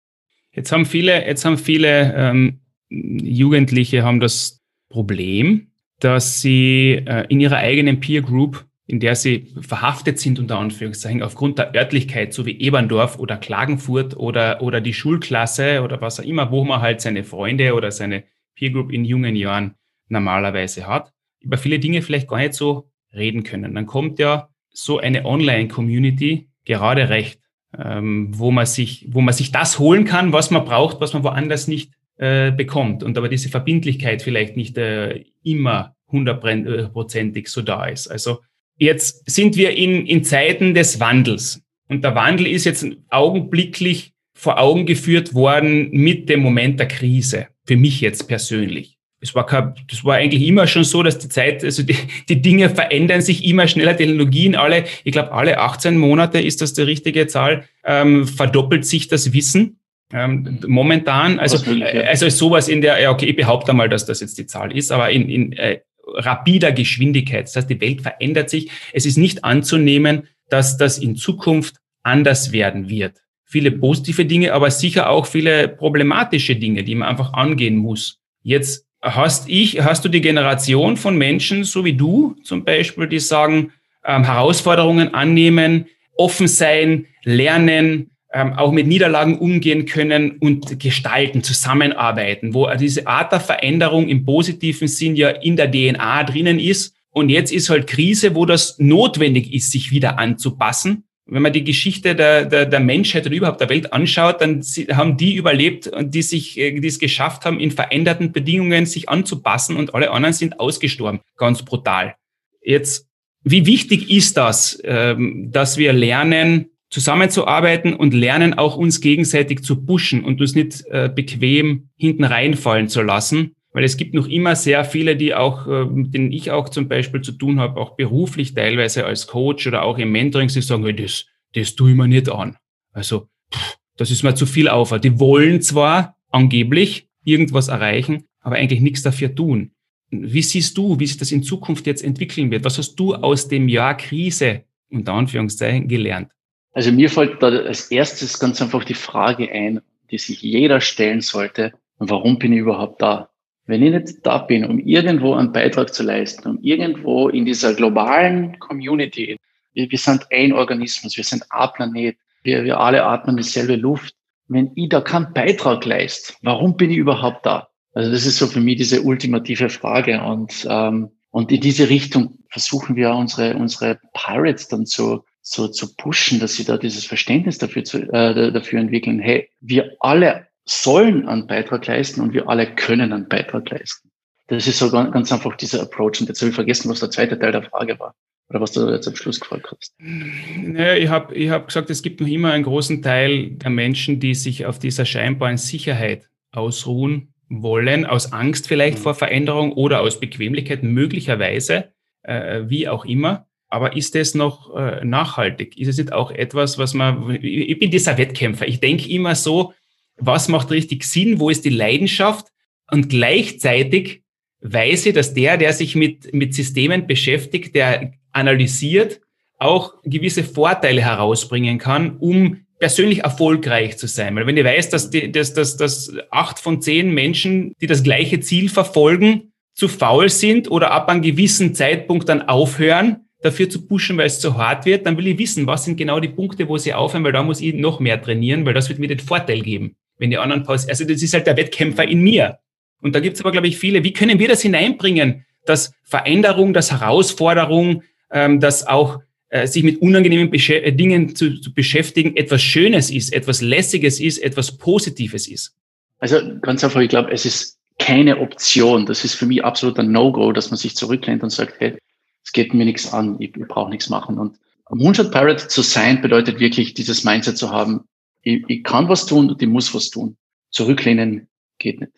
Jetzt haben viele, jetzt haben viele ähm, Jugendliche haben das Problem, dass sie äh, in ihrer eigenen Peer Group, in der sie verhaftet sind, unter Anführungszeichen, aufgrund der Örtlichkeit, so wie Eberndorf oder Klagenfurt oder, oder die Schulklasse oder was auch immer, wo man halt seine Freunde oder seine Peer Group in jungen Jahren normalerweise hat, über viele Dinge vielleicht gar nicht so reden können. Dann kommt ja so eine Online-Community gerade recht ähm, wo man sich, wo man sich das holen kann, was man braucht, was man woanders nicht äh, bekommt. Und aber diese Verbindlichkeit vielleicht nicht äh, immer hundertprozentig so da ist. Also jetzt sind wir in, in Zeiten des Wandels. Und der Wandel ist jetzt augenblicklich vor Augen geführt worden mit dem Moment der Krise. Für mich jetzt persönlich es war, kein, das war eigentlich immer schon so, dass die Zeit, also die, die Dinge verändern sich immer schneller, Technologien alle, ich glaube alle 18 Monate ist das die richtige Zahl, ähm, verdoppelt sich das Wissen. Ähm, momentan, also, also sowas in der, ja okay, ich behaupte mal, dass das jetzt die Zahl ist, aber in, in äh, rapider Geschwindigkeit. Das heißt, die Welt verändert sich. Es ist nicht anzunehmen, dass das in Zukunft anders werden wird. Viele positive Dinge, aber sicher auch viele problematische Dinge, die man einfach angehen muss. Jetzt hast ich, hast du die Generation von Menschen, so wie du zum Beispiel, die sagen, ähm, Herausforderungen annehmen, offen sein, lernen, ähm, auch mit Niederlagen umgehen können und gestalten, zusammenarbeiten, wo diese Art der Veränderung im positiven Sinn ja in der DNA drinnen ist. Und jetzt ist halt Krise, wo das notwendig ist, sich wieder anzupassen wenn man die Geschichte der, der, der Menschheit oder überhaupt der Welt anschaut, dann haben die überlebt die sich, äh, die es geschafft haben, in veränderten Bedingungen sich anzupassen und alle anderen sind ausgestorben. Ganz brutal. Jetzt, wie wichtig ist das, ähm, dass wir lernen, zusammenzuarbeiten und lernen auch uns gegenseitig zu pushen und uns nicht äh, bequem hinten reinfallen zu lassen, weil es gibt noch immer sehr viele, die auch, äh, mit denen ich auch zum Beispiel zu tun habe, auch beruflich teilweise als Coach oder auch im Mentoring, sie sagen, hey, das, das tue ich mir nicht an. Also, pff, das ist mir zu viel Aufwand. Die wollen zwar angeblich irgendwas erreichen, aber eigentlich nichts dafür tun. Wie siehst du, wie sich das in Zukunft jetzt entwickeln wird? Was hast du aus dem Jahr Krise unter Anführungszeichen gelernt? Also mir fällt da als erstes ganz einfach die Frage ein, die sich jeder stellen sollte, warum bin ich überhaupt da? Wenn ich nicht da bin, um irgendwo einen Beitrag zu leisten, um irgendwo in dieser globalen Community, wir, wir sind ein Organismus, wir sind ein Planet, wir, wir alle atmen dieselbe Luft. Wenn ich da keinen Beitrag leiste, warum bin ich überhaupt da? Also das ist so für mich diese ultimative Frage und ähm, und in diese Richtung versuchen wir unsere unsere Pirates dann zu so zu pushen, dass sie da dieses Verständnis dafür zu, äh, dafür entwickeln. Hey, wir alle sollen einen Beitrag leisten und wir alle können einen Beitrag leisten. Das ist so ganz einfach dieser Approach. Und jetzt habe ich vergessen, was der zweite Teil der Frage war. Oder was du jetzt am Schluss gefragt hast? Naja, ich habe ich hab gesagt, es gibt noch immer einen großen Teil der Menschen, die sich auf dieser scheinbaren Sicherheit ausruhen wollen, aus Angst vielleicht mhm. vor Veränderung oder aus Bequemlichkeit möglicherweise, äh, wie auch immer. Aber ist es noch äh, nachhaltig? Ist es nicht auch etwas, was man, ich bin dieser Wettkämpfer. Ich denke immer so, was macht richtig Sinn? Wo ist die Leidenschaft? Und gleichzeitig weiß ich, dass der, der sich mit, mit Systemen beschäftigt, der analysiert, auch gewisse Vorteile herausbringen kann, um persönlich erfolgreich zu sein. Weil wenn ich weiß, dass, die, dass, dass, dass acht von zehn Menschen, die das gleiche Ziel verfolgen, zu faul sind oder ab einem gewissen Zeitpunkt dann aufhören, dafür zu pushen, weil es zu hart wird, dann will ich wissen, was sind genau die Punkte, wo sie aufhören, weil da muss ich noch mehr trainieren, weil das wird mir den Vorteil geben. Wenn die anderen Pause, also das ist halt der Wettkämpfer in mir. Und da gibt es aber, glaube ich, viele, wie können wir das hineinbringen, dass Veränderung, dass Herausforderung, ähm, dass auch äh, sich mit unangenehmen Besch äh, Dingen zu, zu beschäftigen, etwas Schönes ist, etwas Lässiges ist, etwas Positives ist? Also ganz einfach, ich glaube, es ist keine Option. Das ist für mich absolut ein No-Go, dass man sich zurücklehnt und sagt, hey, es geht mir nichts an, ich, ich brauche nichts machen. Und Moonshot Pirate zu sein bedeutet wirklich, dieses Mindset zu haben, ich, ich kann was tun und ich muss was tun. Zurücklehnen geht nicht.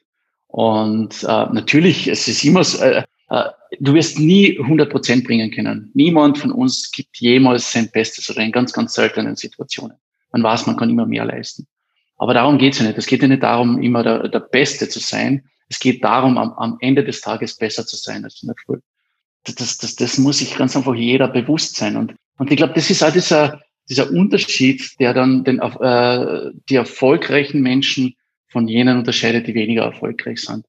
Und äh, natürlich, es ist immer so, äh, äh, du wirst nie 100 Prozent bringen können. Niemand von uns gibt jemals sein Bestes oder in ganz, ganz seltenen Situationen. Man weiß, man kann immer mehr leisten. Aber darum geht's ja nicht. Es geht ja nicht darum, immer der, der Beste zu sein. Es geht darum, am, am Ende des Tages besser zu sein als in der Früh. Das, das, das, das muss sich ganz einfach jeder bewusst sein. Und, und ich glaube, das ist auch dieser, dieser Unterschied, der dann den, äh, die erfolgreichen Menschen von jenen unterscheidet, die weniger erfolgreich sind.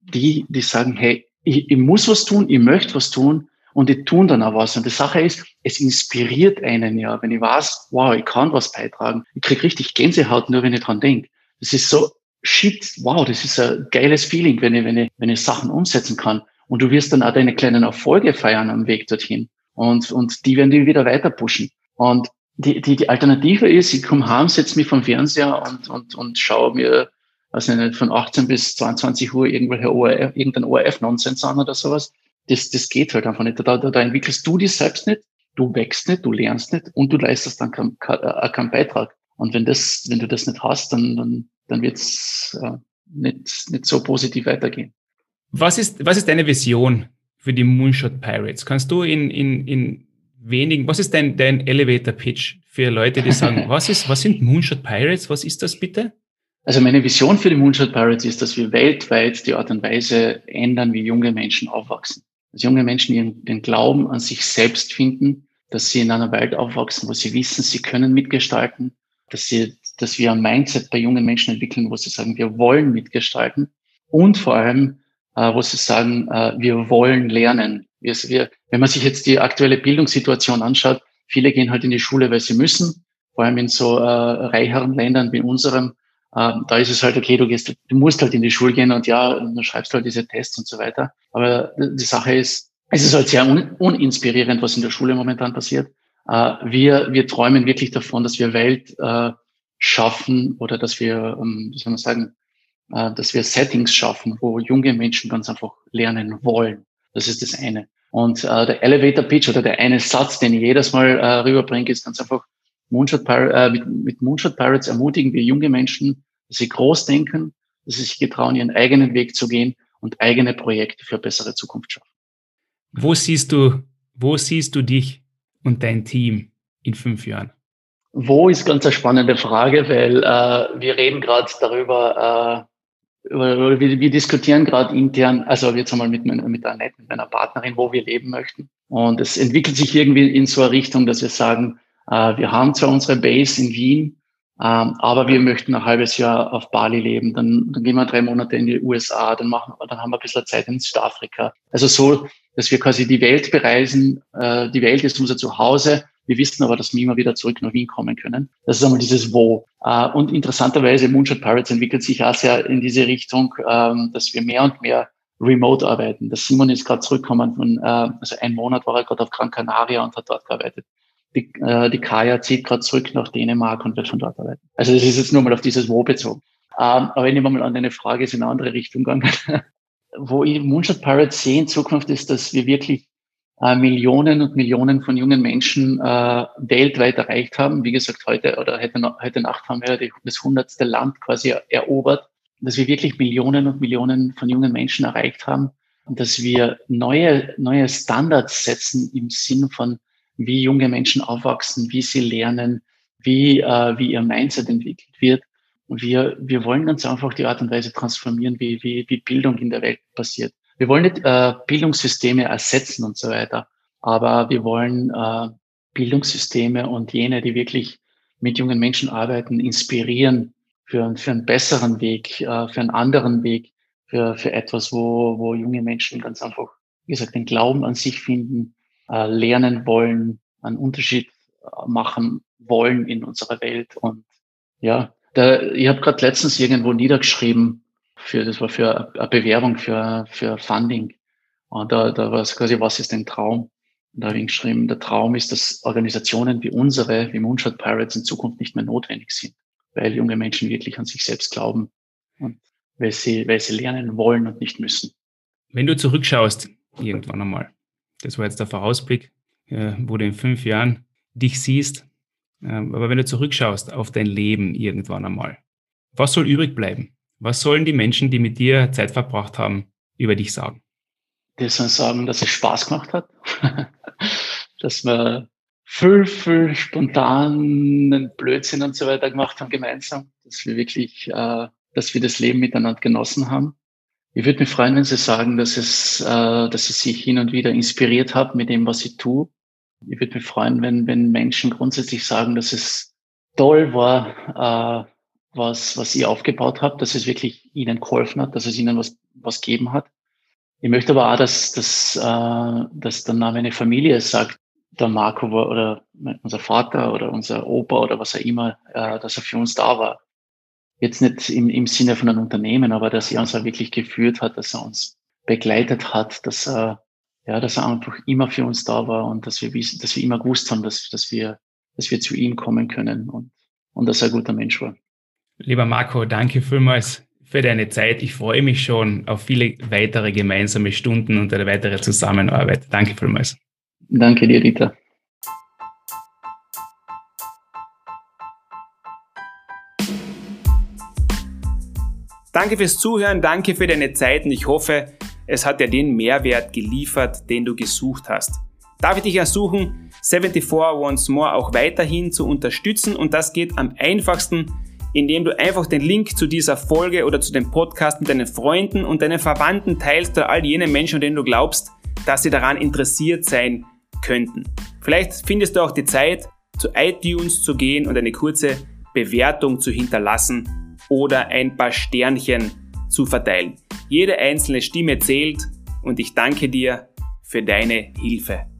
Die, die sagen, hey, ich, ich muss was tun, ich möchte was tun und die tun dann auch was. Und die Sache ist, es inspiriert einen ja, wenn ich weiß, wow, ich kann was beitragen. Ich krieg richtig Gänsehaut, nur wenn ich dran denke. Das ist so, shit, wow, das ist ein geiles Feeling, wenn ich, wenn ich, wenn ich Sachen umsetzen kann. Und du wirst dann auch deine kleinen Erfolge feiern am Weg dorthin. Und, und die werden dich wieder weiter pushen. Und die, die, die Alternative ist, ich komme heim, setze mich vom Fernseher und, und, und schaue mir also nicht, von 18 bis 22 Uhr irgendwelche ORF, irgendein ORF-Nonsens an oder sowas. Das, das geht halt einfach nicht. Da, da, da entwickelst du dich selbst nicht, du wächst nicht, du lernst nicht und du leistest dann keinen äh, kein Beitrag. Und wenn das, wenn du das nicht hast, dann, dann, dann wird's äh, nicht, nicht so positiv weitergehen. Was ist, was ist deine Vision für die Moonshot Pirates? Kannst du in, in, in wenigen, was ist dein, dein Elevator Pitch für Leute, die sagen, was ist, was sind Moonshot Pirates? Was ist das bitte? Also meine Vision für die Moonshot Pirates ist, dass wir weltweit die Art und Weise ändern, wie junge Menschen aufwachsen. Dass junge Menschen ihren, den Glauben an sich selbst finden, dass sie in einer Welt aufwachsen, wo sie wissen, sie können mitgestalten, dass sie, dass wir ein Mindset bei jungen Menschen entwickeln, wo sie sagen, wir wollen mitgestalten und vor allem, äh, wo sie sagen, äh, wir wollen lernen. Wir, wenn man sich jetzt die aktuelle Bildungssituation anschaut, viele gehen halt in die Schule, weil sie müssen, vor allem in so äh, reicheren Ländern wie unserem, ähm, da ist es halt okay, du gehst, du musst halt in die Schule gehen und ja, dann schreibst du halt diese Tests und so weiter. Aber die Sache ist, es ist halt sehr un uninspirierend, was in der Schule momentan passiert. Äh, wir, wir träumen wirklich davon, dass wir Welt äh, schaffen oder dass wir, ähm, wie soll man sagen, äh, dass wir Settings schaffen, wo junge Menschen ganz einfach lernen wollen. Das ist das eine. Und äh, der Elevator Pitch oder der eine Satz, den ich jedes Mal äh, rüberbringe, ist ganz einfach, Moonshot äh, mit, mit Moonshot Pirates ermutigen wir junge Menschen, dass sie groß denken, dass sie sich getrauen, ihren eigenen Weg zu gehen und eigene Projekte für bessere Zukunft schaffen. Wo siehst du, wo siehst du dich und dein Team in fünf Jahren? Wo ist ganz eine spannende Frage, weil äh, wir reden gerade darüber, äh, wir, wir diskutieren gerade intern, also jetzt einmal mit, mit Annette, mit meiner Partnerin, wo wir leben möchten. Und es entwickelt sich irgendwie in so eine Richtung, dass wir sagen, äh, wir haben zwar unsere Base in Wien, ähm, aber wir möchten ein halbes Jahr auf Bali leben. Dann, dann gehen wir drei Monate in die USA, dann machen, dann haben wir ein bisschen Zeit in Südafrika. Also so, dass wir quasi die Welt bereisen. Äh, die Welt ist unser Zuhause. Wir wissen aber, dass wir immer wieder zurück nach Wien kommen können. Das ist einmal dieses Wo. Äh, und interessanterweise, Moonshot Pirates entwickelt sich auch sehr in diese Richtung, ähm, dass wir mehr und mehr remote arbeiten. Der Simon ist gerade zurückgekommen von, äh, also ein Monat war er gerade auf Gran Canaria und hat dort gearbeitet die, äh, die Kaya zieht gerade zurück nach Dänemark und wird von dort arbeiten. Also das ist jetzt nur mal auf dieses Wo bezogen. Ähm, aber wenn ich mal an deine Frage ist in eine andere Richtung gegangen, wo ich Moonshot Pirates sehe in Zukunft ist, dass wir wirklich äh, Millionen und Millionen von jungen Menschen äh, weltweit erreicht haben. Wie gesagt, heute oder heute, heute Nacht haben wir das hundertste Land quasi erobert, dass wir wirklich Millionen und Millionen von jungen Menschen erreicht haben und dass wir neue, neue Standards setzen im Sinn von, wie junge Menschen aufwachsen, wie sie lernen, wie, äh, wie ihr Mindset entwickelt wird. Und wir, wir wollen ganz einfach die Art und Weise transformieren, wie, wie, wie Bildung in der Welt passiert. Wir wollen nicht äh, Bildungssysteme ersetzen und so weiter, aber wir wollen äh, Bildungssysteme und jene, die wirklich mit jungen Menschen arbeiten, inspirieren für, für einen besseren Weg, äh, für einen anderen Weg, für, für etwas, wo, wo junge Menschen ganz einfach, wie gesagt, den Glauben an sich finden, äh, lernen wollen, einen Unterschied äh, machen wollen in unserer Welt. Und ja, da, ich habe gerade letztens irgendwo niedergeschrieben, für, das war für eine Bewerbung für, für Funding. Und da, da war es quasi, was ist ein Traum? Und da habe ich geschrieben, der Traum ist, dass Organisationen wie unsere, wie Moonshot Pirates in Zukunft nicht mehr notwendig sind, weil junge Menschen wirklich an sich selbst glauben und weil sie, weil sie lernen wollen und nicht müssen. Wenn du zurückschaust, irgendwann einmal, das war jetzt der Vorausblick, äh, wo du in fünf Jahren dich siehst, ähm, aber wenn du zurückschaust auf dein Leben irgendwann einmal, was soll übrig bleiben? Was sollen die Menschen, die mit dir Zeit verbracht haben, über dich sagen? Die sollen sagen, dass es Spaß gemacht hat, dass wir viel, viel spontanen Blödsinn und so weiter gemacht haben gemeinsam, dass wir wirklich, äh, dass wir das Leben miteinander genossen haben. Ich würde mich freuen, wenn Sie sagen, dass es, äh, dass Sie hin und wieder inspiriert habe mit dem, was ich tue. Ich würde mich freuen, wenn, wenn Menschen grundsätzlich sagen, dass es toll war, äh, was, was ihr aufgebaut habt, dass es wirklich ihnen geholfen hat, dass es ihnen was, was gegeben hat. Ich möchte aber auch, dass, dass, äh, dass dann meine Familie sagt, der Marco war, oder unser Vater oder unser Opa oder was auch immer, äh, dass er für uns da war. Jetzt nicht im, im Sinne von einem Unternehmen, aber dass er uns auch wirklich geführt hat, dass er uns begleitet hat, dass er, ja, dass er einfach immer für uns da war und dass wir wissen, dass wir immer gewusst haben, dass, dass wir, dass wir zu ihm kommen können und, und dass er ein guter Mensch war. Lieber Marco, danke vielmals für deine Zeit. Ich freue mich schon auf viele weitere gemeinsame Stunden und eine weitere Zusammenarbeit. Danke vielmals. Danke dir, Rita. Danke fürs Zuhören, danke für deine Zeit und ich hoffe, es hat dir den Mehrwert geliefert, den du gesucht hast. Darf ich dich ersuchen, 74 Once More auch weiterhin zu unterstützen und das geht am einfachsten indem du einfach den Link zu dieser Folge oder zu dem Podcast mit deinen Freunden und deinen Verwandten teilst oder all jenen Menschen, denen du glaubst, dass sie daran interessiert sein könnten. Vielleicht findest du auch die Zeit, zu iTunes zu gehen und eine kurze Bewertung zu hinterlassen oder ein paar Sternchen zu verteilen. Jede einzelne Stimme zählt und ich danke dir für deine Hilfe.